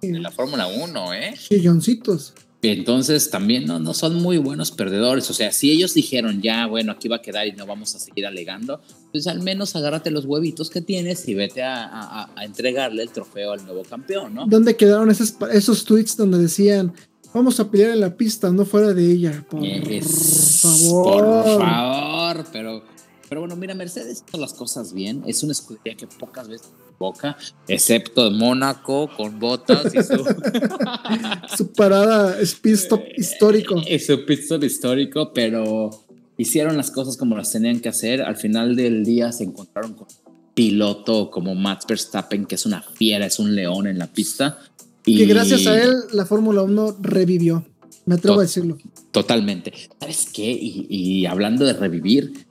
A: de la Fórmula 1, ¿eh?
B: Chilloncitos.
A: Entonces también no, no son muy buenos perdedores. O sea, si ellos dijeron ya, bueno, aquí va a quedar y no vamos a seguir alegando, pues al menos agárrate los huevitos que tienes y vete a, a, entregarle el trofeo al nuevo campeón, ¿no?
B: ¿Dónde quedaron esos, esos tweets donde decían, vamos a pelear en la pista, no fuera de ella? Por
A: favor. Por favor, pero pero bueno, mira, Mercedes hizo las cosas bien. Es una escudería que pocas veces boca, excepto de Mónaco con botas y su,
B: su parada speed stop histórico.
A: Y su pit stop histórico, pero hicieron las cosas como las tenían que hacer. Al final del día se encontraron con un piloto como Max Verstappen, que es una fiera, es un león en la pista.
B: Y que gracias a él la Fórmula 1 revivió. Me atrevo a decirlo.
A: Totalmente. ¿Sabes qué? Y, y hablando de revivir,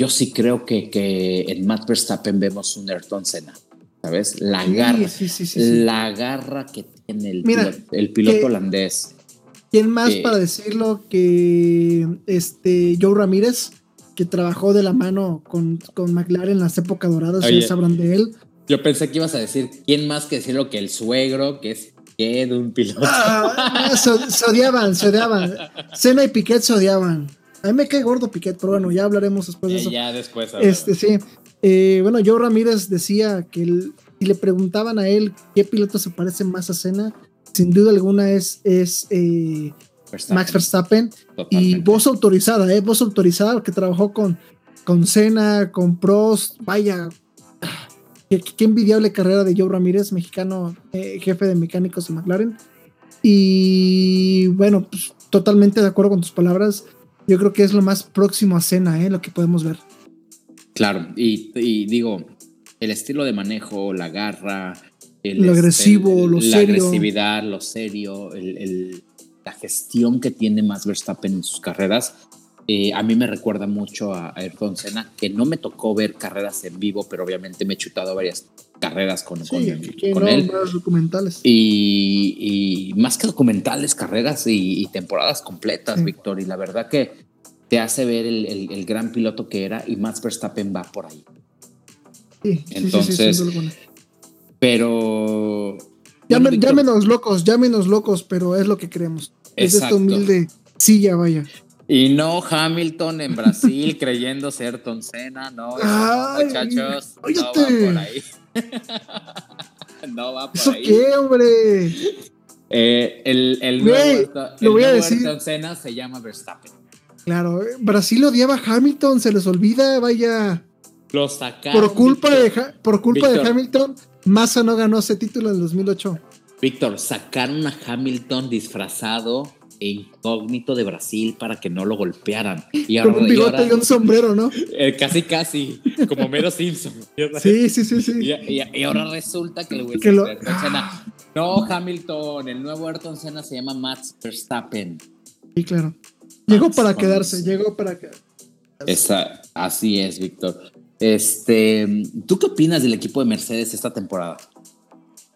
A: yo sí creo que, que en Matt Verstappen vemos un Ayrton Senna. ¿Sabes? La garra. la garra que tiene el, piloto, el piloto holandés.
B: ¿Quién más para decirlo que este Joe Ramírez, que trabajó de la mano con, con McLaren en las épocas doradas, ya sabrán de él?
A: Yo pensé que ibas a decir, ¿quién más que decirlo que el suegro, que es que de un piloto?
B: Ah, se, odiaban, se odiaban. Senna y Piquet se odiaban. A mí me cae gordo Piquet, pero bueno, ya hablaremos después de eso.
A: Ya después.
B: Este, sí. Eh, bueno, Joe Ramírez decía que si le preguntaban a él qué piloto se parece más a Senna, sin duda alguna es, es eh, Max Verstappen. Y voz autorizada, ¿eh? Voz autorizada, que trabajó con, con Senna, con Prost. Vaya, qué, envidiable carrera de Joe Ramírez, mexicano, eh, jefe de mecánicos de McLaren. Y bueno, pues, totalmente de acuerdo con tus palabras yo creo que es lo más próximo a cena, ¿eh? lo que podemos ver.
A: Claro, y, digo, el estilo de manejo, la garra,
B: lo agresivo, lo serio.
A: La agresividad, lo serio, la gestión que tiene Max Verstappen en sus carreras, eh, a mí me recuerda mucho a Ayrton Senna, que no me tocó ver carreras en vivo, pero obviamente me he chutado varias carreras con, con, él.
B: documentales.
A: Y, más que documentales, carreras y, temporadas completas, Víctor. Y la verdad que te hace ver el, gran piloto que era y Max Verstappen va por ahí.
B: Sí, Entonces,
A: pero...
B: llámenos locos, llámenos locos, pero es lo que queremos. Es esta humilde silla, vaya.
A: Y no Hamilton en Brasil creyendo ser Ayrton Senna, no, muchachos, no va por ahí. no va por
B: ¿Eso
A: ahí.
B: qué, hombre?
A: Eh, el, el nuevo, lo voy a decir. Senna se llama Verstappen.
B: Claro, Brasil odiaba a Hamilton, se les olvida, vaya.
A: Lo sacaron.
B: Por culpa, de, por culpa de Hamilton, Massa no ganó ese título en el 2008.
A: Víctor, sacaron a Hamilton disfrazado e incógnito de Brasil para que no lo golpearan.
B: Y ahora, Con un bigote y, un sombrero, ¿no?
A: Eh, casi, casi, como Mero Simpson.
B: sí, sí, sí, sí.
A: Y, ahora resulta que, el
B: lo...
A: No, Hamilton, el nuevo Ayrton Senna se llama Max Verstappen.
B: Sí, claro. Llegó para quedarse, llegó para quedarse.
A: Esa, así es, Víctor. Este, ¿tú qué opinas del equipo de Mercedes esta temporada?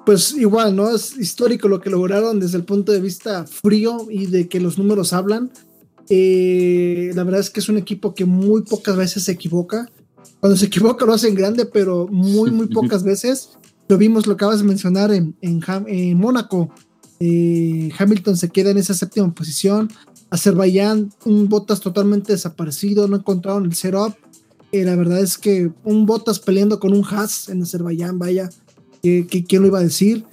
B: Pues igual, ¿no? Es histórico lo que lograron desde el punto de vista frío y de que los números hablan. Eh, la verdad es que es un equipo que muy pocas veces se equivoca. Cuando se equivoca lo hacen grande, pero muy, muy pocas veces. Lo vimos, lo acabas de mencionar en, en, Mónaco. Eh, Hamilton se queda en esa séptima posición. Azerbaiyán, un Botas totalmente desaparecido, no encontraron el setup. Eh, la verdad es que un Botas peleando con un Haas en Azerbaiyán, vaya quién lo iba a decir.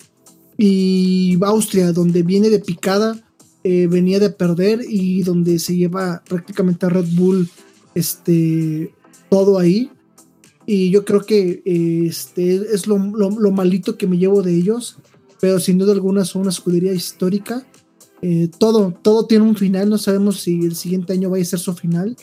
B: y Austria, donde viene de picada, eh, venía de perder y donde se lleva prácticamente a Red Bull este, todo ahí. Y yo creo que este, es lo, lo, malito que me llevo de ellos, pero sin duda alguna son una escudería histórica. Eh, todo, todo tiene un final, no sabemos si el siguiente año va a ser su final,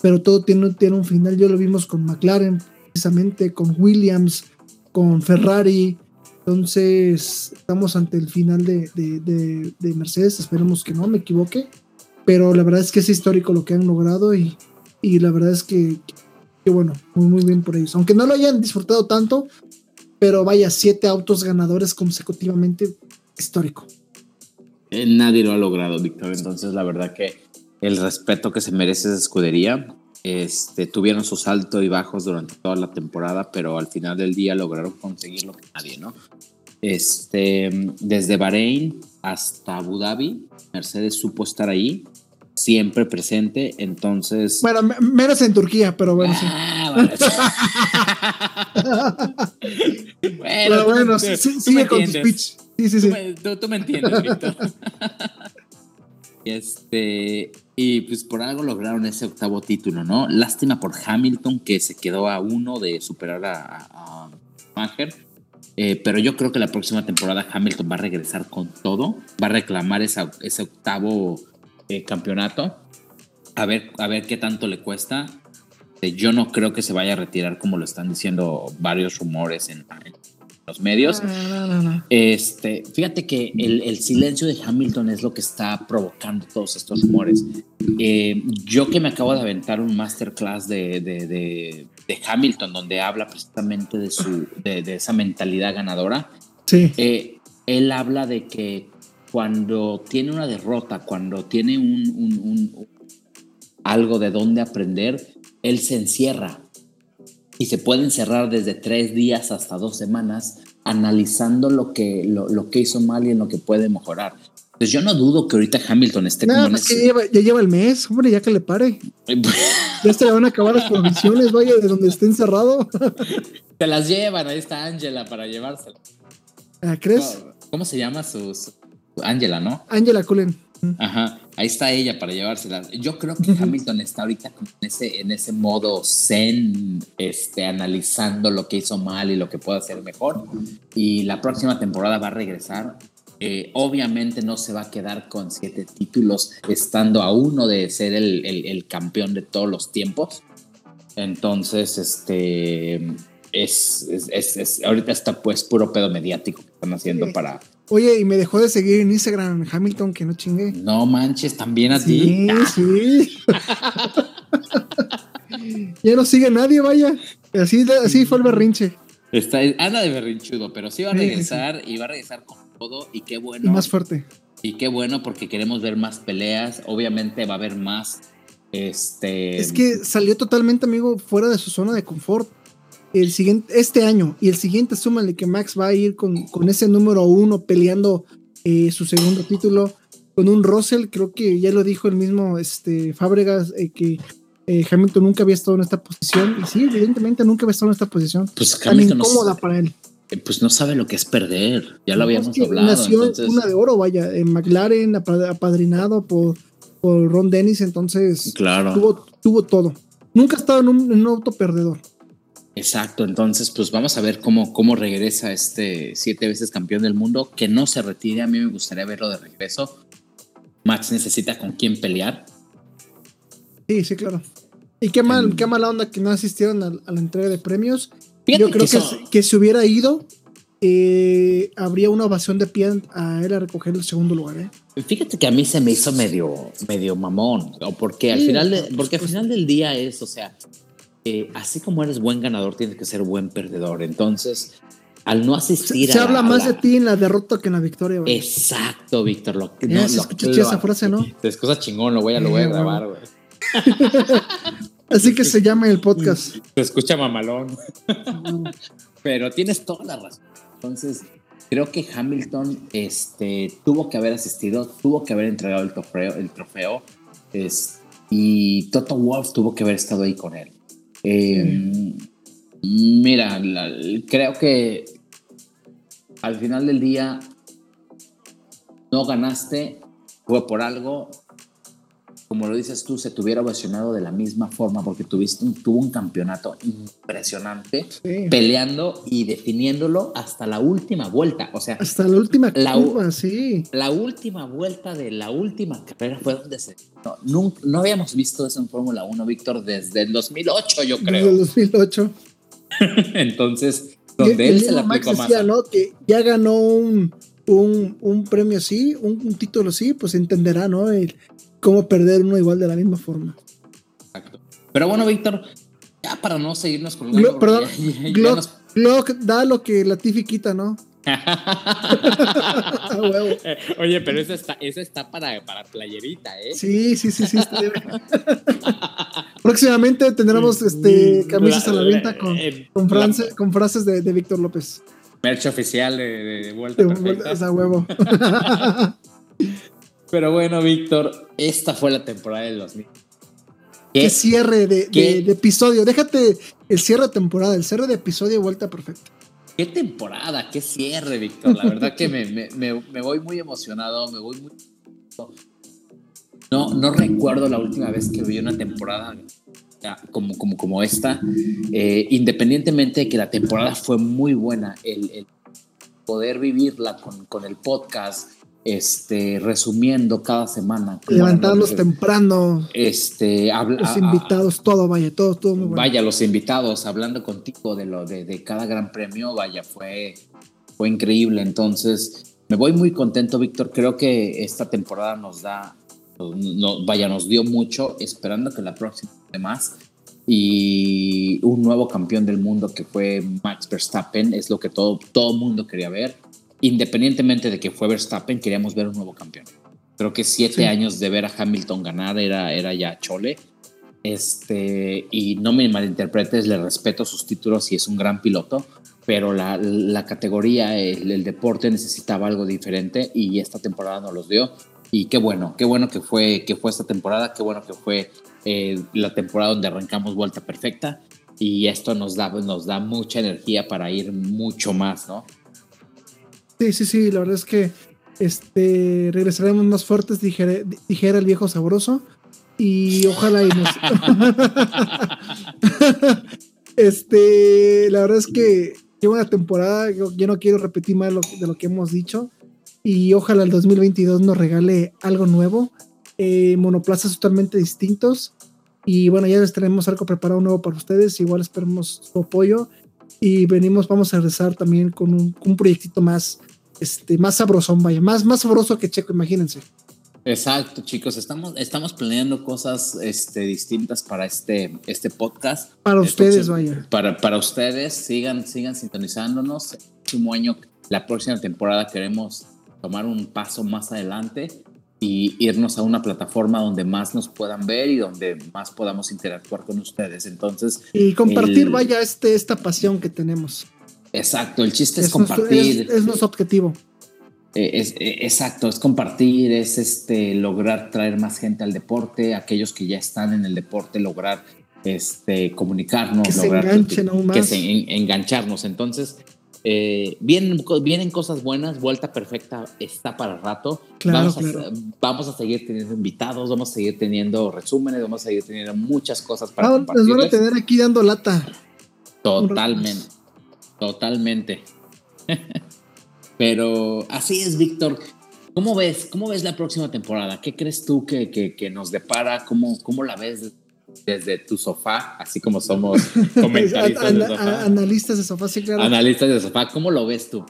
B: pero todo tiene, tiene un final. Ya lo vimos con McLaren, precisamente, con Williams, con Ferrari. Entonces, estamos ante el final de, de, Mercedes. Esperemos que no me equivoque. Pero la verdad es que es histórico lo que han logrado y, y la verdad es que, que, bueno, muy, muy bien por ellos. Aunque no lo hayan disfrutado tanto, pero vaya, siete autos ganadores consecutivamente, histórico.
A: Eh, nadie lo ha logrado, Víctor. Entonces, la verdad que el respeto que se merece esa escudería. Este, tuvieron sus altos y bajos durante toda la temporada, pero al final del día lograron conseguir lo que nadie, ¿no? Este, desde Bahrein hasta Abu Dhabi, Mercedes supo estar ahí, siempre presente, entonces...
B: Bueno, menos en Turquía, pero bueno, sí.
A: Ah,
B: bueno, bueno, sí, sigue con tu speech. Sí, sí, sí.
A: Tú me, entiendes, Víctor. este, y pues por algo lograron ese octavo título, ¿no? Lástima por Hamilton que se quedó a uno de superar a, a, eh, pero yo creo que la próxima temporada Hamilton va a regresar con todo, va a reclamar esa, ese octavo eh, campeonato, a ver, a ver qué tanto le cuesta. Eh, yo no creo que se vaya a retirar como lo están diciendo varios rumores en, los medios. Este, fíjate que el, silencio de Hamilton es lo que está provocando todos estos rumores. Eh, yo que me acabo de aventar un masterclass de, de, Hamilton, donde habla precisamente de, su, de, esa mentalidad ganadora.
B: Sí.
A: Eh, él habla de que cuando tiene una derrota, cuando tiene un, algo de dónde aprender, él se encierra y se puede encerrar desde tres días hasta dos semanas analizando lo que, lo, que hizo mal y en lo que puede mejorar. Pues yo no dudo que ahorita Hamilton esté
B: como en ese... lleva, ya lleva el mes, hombre, ya que le pare. ya se le van a acabar las provisiones, vaya, de donde esté encerrado.
A: Te las llevan, ahí está Ángela para llevársela.
B: Ah, ¿Crees?
A: ¿Cómo, se llama su, Ángela, no?
B: Ángela Cullen.
A: Ajá, ahí está ella para llevársela. Yo creo que Hamilton está ahorita en ese, en ese modo zen, este, analizando lo que hizo mal y lo que puede hacer mejor. Y la próxima temporada va a regresar. Eh, obviamente no se va a quedar con siete títulos, estando a uno de ser el, el, campeón de todos los tiempos. Entonces, este es, es, es, ahorita está pues puro pedo mediático que están haciendo para
B: Oye, y me dejó de seguir en Instagram Hamilton, que no chingue.
A: No manches, también a ti.
B: Sí, sí. ya no sigue nadie, vaya. Así, así fue el berrinche.
A: Está, anda de berrinchudo, pero sí va a regresar y va a regresar con todo y qué bueno.
B: Y más fuerte.
A: Y qué bueno porque queremos ver más peleas. Obviamente va a haber más. Este.
B: Es que salió totalmente, amigo, fuera de su zona de confort el siguiente, este año y el siguiente, súmale que Max va a ir con, con ese número uno peleando eh, su segundo título con un Russell, creo que ya lo dijo el mismo este, Fábregas, eh, que eh, Hamilton nunca había estado en esta posición, y sí, evidentemente nunca había estado en esta posición
A: pues
B: tan incómoda para él.
A: Pues no sabe lo que es perder, ya lo habíamos hablado.
B: Nació una de oro, vaya, en McLaren, apadrinado por, por Ron Dennis, entonces
A: claro.
B: tuvo, tuvo todo. Nunca ha estado en un, en un auto perdedor.
A: Exacto, entonces pues vamos a ver cómo, cómo regresa este siete veces campeón del mundo, que no se retire, a mí me gustaría verlo de regreso. Max necesita con quién pelear.
B: Sí, sí, claro. Y qué mal, qué mala onda que no asistieron a, la entrega de premios. Yo creo que, que, si hubiera ido, eh, habría una ovación de pie a él a recoger el segundo lugar. ¿eh?
A: Fíjate que a mí se me hizo medio, medio mamón, o porque al final, porque al final del día es, o sea, eh, así como eres buen ganador, tienes que ser buen perdedor. Entonces, al no asistir
B: se, a. Se habla más de ti en la derrota que en la victoria,
A: güey. Exacto, Víctor. Lo,
B: no, esa frase, ¿no?
A: Es cosa chingón, lo voy a, lo voy a grabar, güey.
B: Así que se llama el podcast.
A: Se escucha mamalón. Pero tienes toda la razón. Entonces, creo que Hamilton este, tuvo que haber asistido, tuvo que haber entregado el trofeo, el trofeo es, y Toto Wolff tuvo que haber estado ahí con él. Eh. Mira, creo que al final del día no ganaste, fue por algo, como lo dices tú, se tuviera ovacionado de la misma forma porque tuviste un, tuvo un campeonato impresionante peleando y definiéndolo hasta la última vuelta. O sea,
B: hasta la última curva, sí.
A: La última vuelta de la última carrera fue donde se. No, no habíamos visto eso en Fórmula 1, Víctor, desde el 2008, yo creo.
B: Desde el 2008.
A: Entonces, donde él se la aplicó más.
B: ¿no? Que ya ganó un, un, un premio así, un, un, título así, pues entenderá, ¿no? El, cómo perder uno igual de la misma forma.
A: Exacto. Pero bueno, Víctor, ya para no seguirnos con
B: perdón, Glock, da lo que la Tiffy quita, ¿no?
A: Oye, pero esa está, esa está para, para playerita, ¿eh?
B: Sí, sí, sí, sí. Próximamente tendremos este, camisas a la venta con, con, con frases de, de, Víctor López.
A: Merch oficial de, de vuelta. De vuelta
B: a huevo.
A: Pero bueno, Víctor, esta fue la temporada del 2000.
B: ¿Qué, ¿Qué cierre de, de, episodio? Déjate el cierre de temporada, el cierre de episodio vuelta perfecta.
A: Qué temporada, qué cierre, Víctor. La verdad que me, me, me, voy muy emocionado, me voy muy... No, no recuerdo la última vez que vi una temporada como, como, como esta. Eh, independientemente de que la temporada fue muy buena, el, el poder vivirla con, con el podcast, este, resumiendo cada semana.
B: Levantarlos temprano.
A: Este,
B: los invitados, todo, vaya, todo, todo muy bueno.
A: Vaya, los invitados, hablando contigo de lo de, de, cada gran premio, vaya, fue, fue increíble. Entonces, me voy muy contento, Víctor. Creo que esta temporada nos da, no, vaya, nos dio mucho, esperando que la próxima más. Y un nuevo campeón del mundo que fue Max Verstappen, es lo que todo, todo mundo quería ver independientemente de que fue Verstappen, queríamos ver un nuevo campeón. Creo que siete años de ver a Hamilton ganar era, era ya chole. Este, y no me malinterpretes, le respeto sus títulos y es un gran piloto, pero la, la categoría, el, deporte necesitaba algo diferente y esta temporada nos los dio. Y qué bueno, qué bueno que fue, que fue esta temporada, qué bueno que fue eh, la temporada donde arrancamos vuelta perfecta y esto nos da, nos da mucha energía para ir mucho más, ¿no?
B: Sí, sí, sí, la verdad es que este, regresaremos más fuertes, dijera, dijera el viejo sabroso. Y ojalá y nos... este, la verdad es que lleva una temporada, yo, no quiero repetir más de lo que hemos dicho. Y ojalá el 2022 nos regale algo nuevo, eh, monoplazas totalmente distintos. Y bueno, ya les tenemos algo preparado nuevo para ustedes. Igual esperemos su apoyo. Y venimos, vamos a regresar también con un, un proyectito más este, más sabrosón, vaya, más, más sabroso que Checo, imagínense.
A: Exacto, chicos, estamos, estamos planeando cosas este, distintas para este, este podcast.
B: Para ustedes, vaya.
A: Para, para ustedes, sigan, sigan sintonizándonos. El próximo año, la próxima temporada queremos tomar un paso más adelante y irnos a una plataforma donde más nos puedan ver y donde más podamos interactuar con ustedes. Entonces.
B: Y compartir, vaya, este, esta pasión que tenemos.
A: Exacto, el chiste es, compartir.
B: es, nuestro objetivo.
A: Eh, es, eh, exacto, es compartir, es este, lograr traer más gente al deporte, aquellos que ya están en el deporte, lograr este, comunicarnos,
B: que
A: lograr
B: se enganchen aún más.
A: Que se engancharnos. Entonces, eh, vienen, vienen cosas buenas, Vuelta Perfecta está para rato.
B: Claro,
A: vamos, A, vamos a seguir teniendo invitados, vamos a seguir teniendo resúmenes, vamos a seguir teniendo muchas cosas para ah,
B: Nos van a tener aquí dando lata.
A: Totalmente. Totalmente. Pero así es, Víctor. ¿Cómo ves? ¿Cómo ves la próxima temporada? ¿Qué crees tú que, que, nos depara? ¿Cómo, ¿Cómo la ves desde tu sofá? Así como somos comentaristas de sofá.
B: Analistas de sofá, sí, claro.
A: Analistas de sofá, ¿cómo lo ves tú?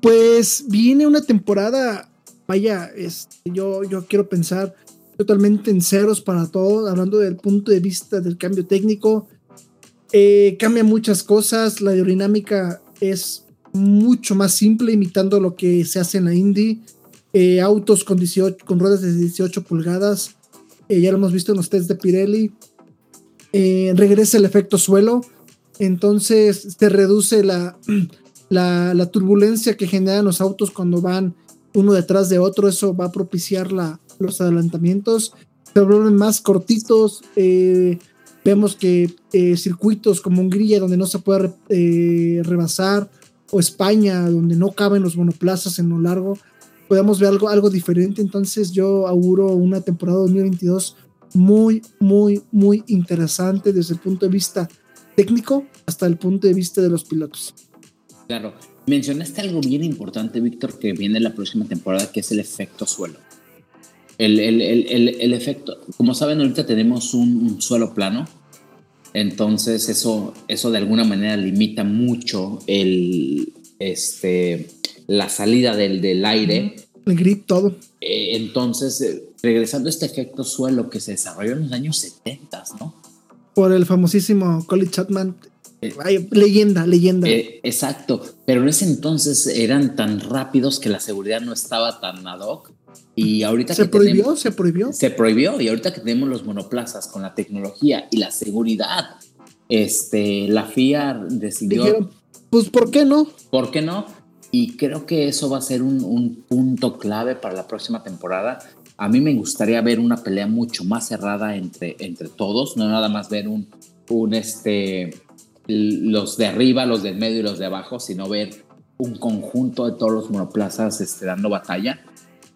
B: Pues viene una temporada, vaya, este, yo, yo quiero pensar totalmente en ceros para todo, hablando del punto de vista del cambio técnico, eh, cambia muchas cosas, la aerodinámica es mucho más simple, imitando lo que se hace en la Indy. Eh, autos con, 18, con ruedas de 18 pulgadas, eh, ya lo hemos visto en los tests de Pirelli. regresa el efecto suelo, entonces se reduce la, la, turbulencia que generan los autos cuando van uno detrás de otro, eso va a propiciar la, los adelantamientos, se vuelven más cortitos, Vemos que eh, circuitos como Hungría, donde no se puede eh, rebasar, o España, donde no caben los monoplazas en lo largo, podamos ver algo, algo diferente. Entonces yo auguro una temporada 2022 muy, muy, muy interesante desde el punto de vista técnico hasta el punto de vista de los pilotos.
A: Claro, mencionaste algo bien importante, Víctor, que viene la próxima temporada, que es el efecto suelo. El, el, el, el efecto, como saben, ahorita tenemos un, suelo plano, entonces eso, eso de alguna manera limita mucho el, este, la salida del, del aire.
B: El grip, todo.
A: Eh, entonces, eh, regresando a este efecto suelo que se desarrolló en los años 70, ¿no?
B: Por el famosísimo Colin Chapman. Eh, leyenda, leyenda.
A: exacto, pero en ese entonces eran tan rápidos que la seguridad no estaba tan ad hoc. Y ahorita
B: se prohibió, se prohibió.
A: Se prohibió y ahorita que tenemos los monoplazas con la tecnología y la seguridad, este, la FIA decidió. Dijeron,
B: pues, ¿por qué no?
A: ¿Por qué no? Y creo que eso va a ser un, un, punto clave para la próxima temporada. A mí me gustaría ver una pelea mucho más cerrada entre, entre todos, no nada más ver un, un este, los de arriba, los del medio y los de abajo, sino ver un conjunto de todos los monoplazas este, dando batalla.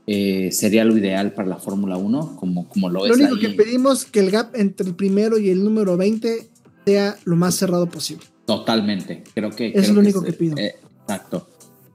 A: Eh, sería lo ideal para la Fórmula 1, como, como lo, es.
B: Lo único que pedimos que el gap entre el primero y el número 20 sea lo más cerrado posible.
A: Totalmente, creo que...
B: es lo único que pido.
A: Eh, exacto.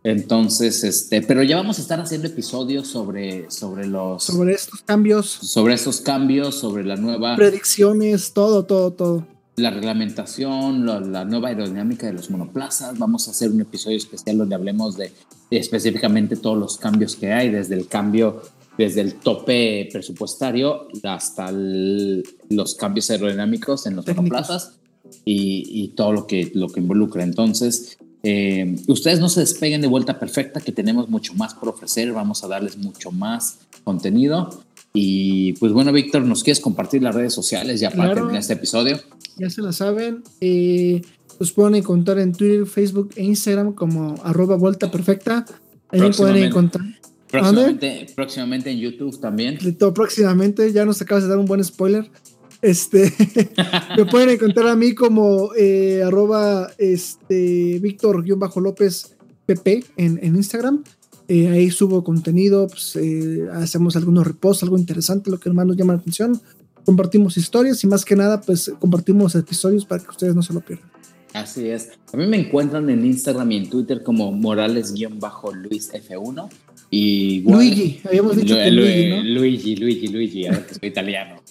A: Entonces, este, pero ya vamos a estar haciendo episodios sobre, sobre los...
B: Sobre estos cambios.
A: Sobre estos cambios, sobre la nueva...
B: Predicciones, todo, todo, todo.
A: La reglamentación, la, nueva aerodinámica de los monoplazas. Vamos a hacer un episodio especial donde hablemos de, específicamente todos los cambios que hay, desde el cambio, desde el tope presupuestario hasta los cambios aerodinámicos en los monoplazas y, y, todo lo que, lo que involucra. Entonces, eh, ustedes no se despeguen de vuelta perfecta, que tenemos mucho más por ofrecer, vamos a darles mucho más contenido. Y pues bueno, Víctor, ¿nos quieres compartir las redes sociales ya para terminar este episodio?
B: Ya se lo saben. Eh, los pueden encontrar en Twitter, Facebook e Instagram como arroba vuelta perfecta. Ahí pueden encontrar.
A: Próximamente, próximamente en YouTube también.
B: Próximamente, ya nos acabas de dar un buen spoiler. Este, me pueden encontrar a mí como eh, arroba este, Víctor-López PP en, en Instagram. Eh, ahí subo contenido, pues, eh, hacemos algunos reposts, algo interesante, lo que más nos llama la atención. Compartimos historias y más que nada, pues compartimos episodios para que ustedes no se lo pierdan.
A: Así es. A mí me encuentran en Instagram y en Twitter como Morales-Luis F1. Y
B: Luigi, habíamos dicho que Luigi, ¿no?
A: Luigi, Luigi, Luigi, ahora que soy italiano.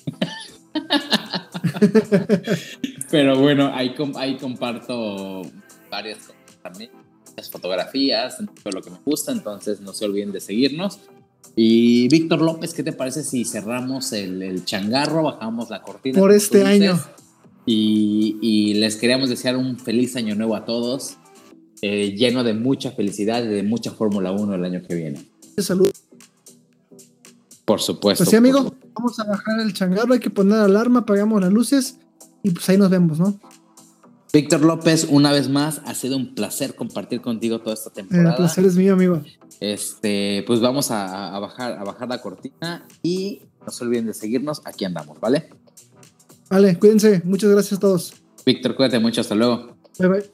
A: Pero bueno, ahí, ahí comparto varias cosas también, las fotografías, todo lo que me gusta, entonces no se olviden de seguirnos. Y Víctor López, ¿qué te parece si cerramos el, changarro, bajamos la cortina?
B: Por este año.
A: Y, les queríamos desear un feliz año nuevo a todos, eh, lleno de mucha felicidad y de mucha Fórmula 1 el año que viene.
B: Salud.
A: Por supuesto.
B: Pues sí, amigo, vamos a bajar el changarro, hay que poner alarma, apagamos las luces y pues ahí nos vemos, ¿no?
A: Víctor López, una vez más, ha sido un placer compartir contigo toda esta temporada.
B: El placer es mío, amigo.
A: Este, pues vamos a, bajar, a bajar la cortina y no se olviden de seguirnos, aquí andamos, ¿vale?
B: Vale, cuídense, muchas gracias a todos.
A: Víctor, cuídate mucho, hasta luego.
B: Bye bye.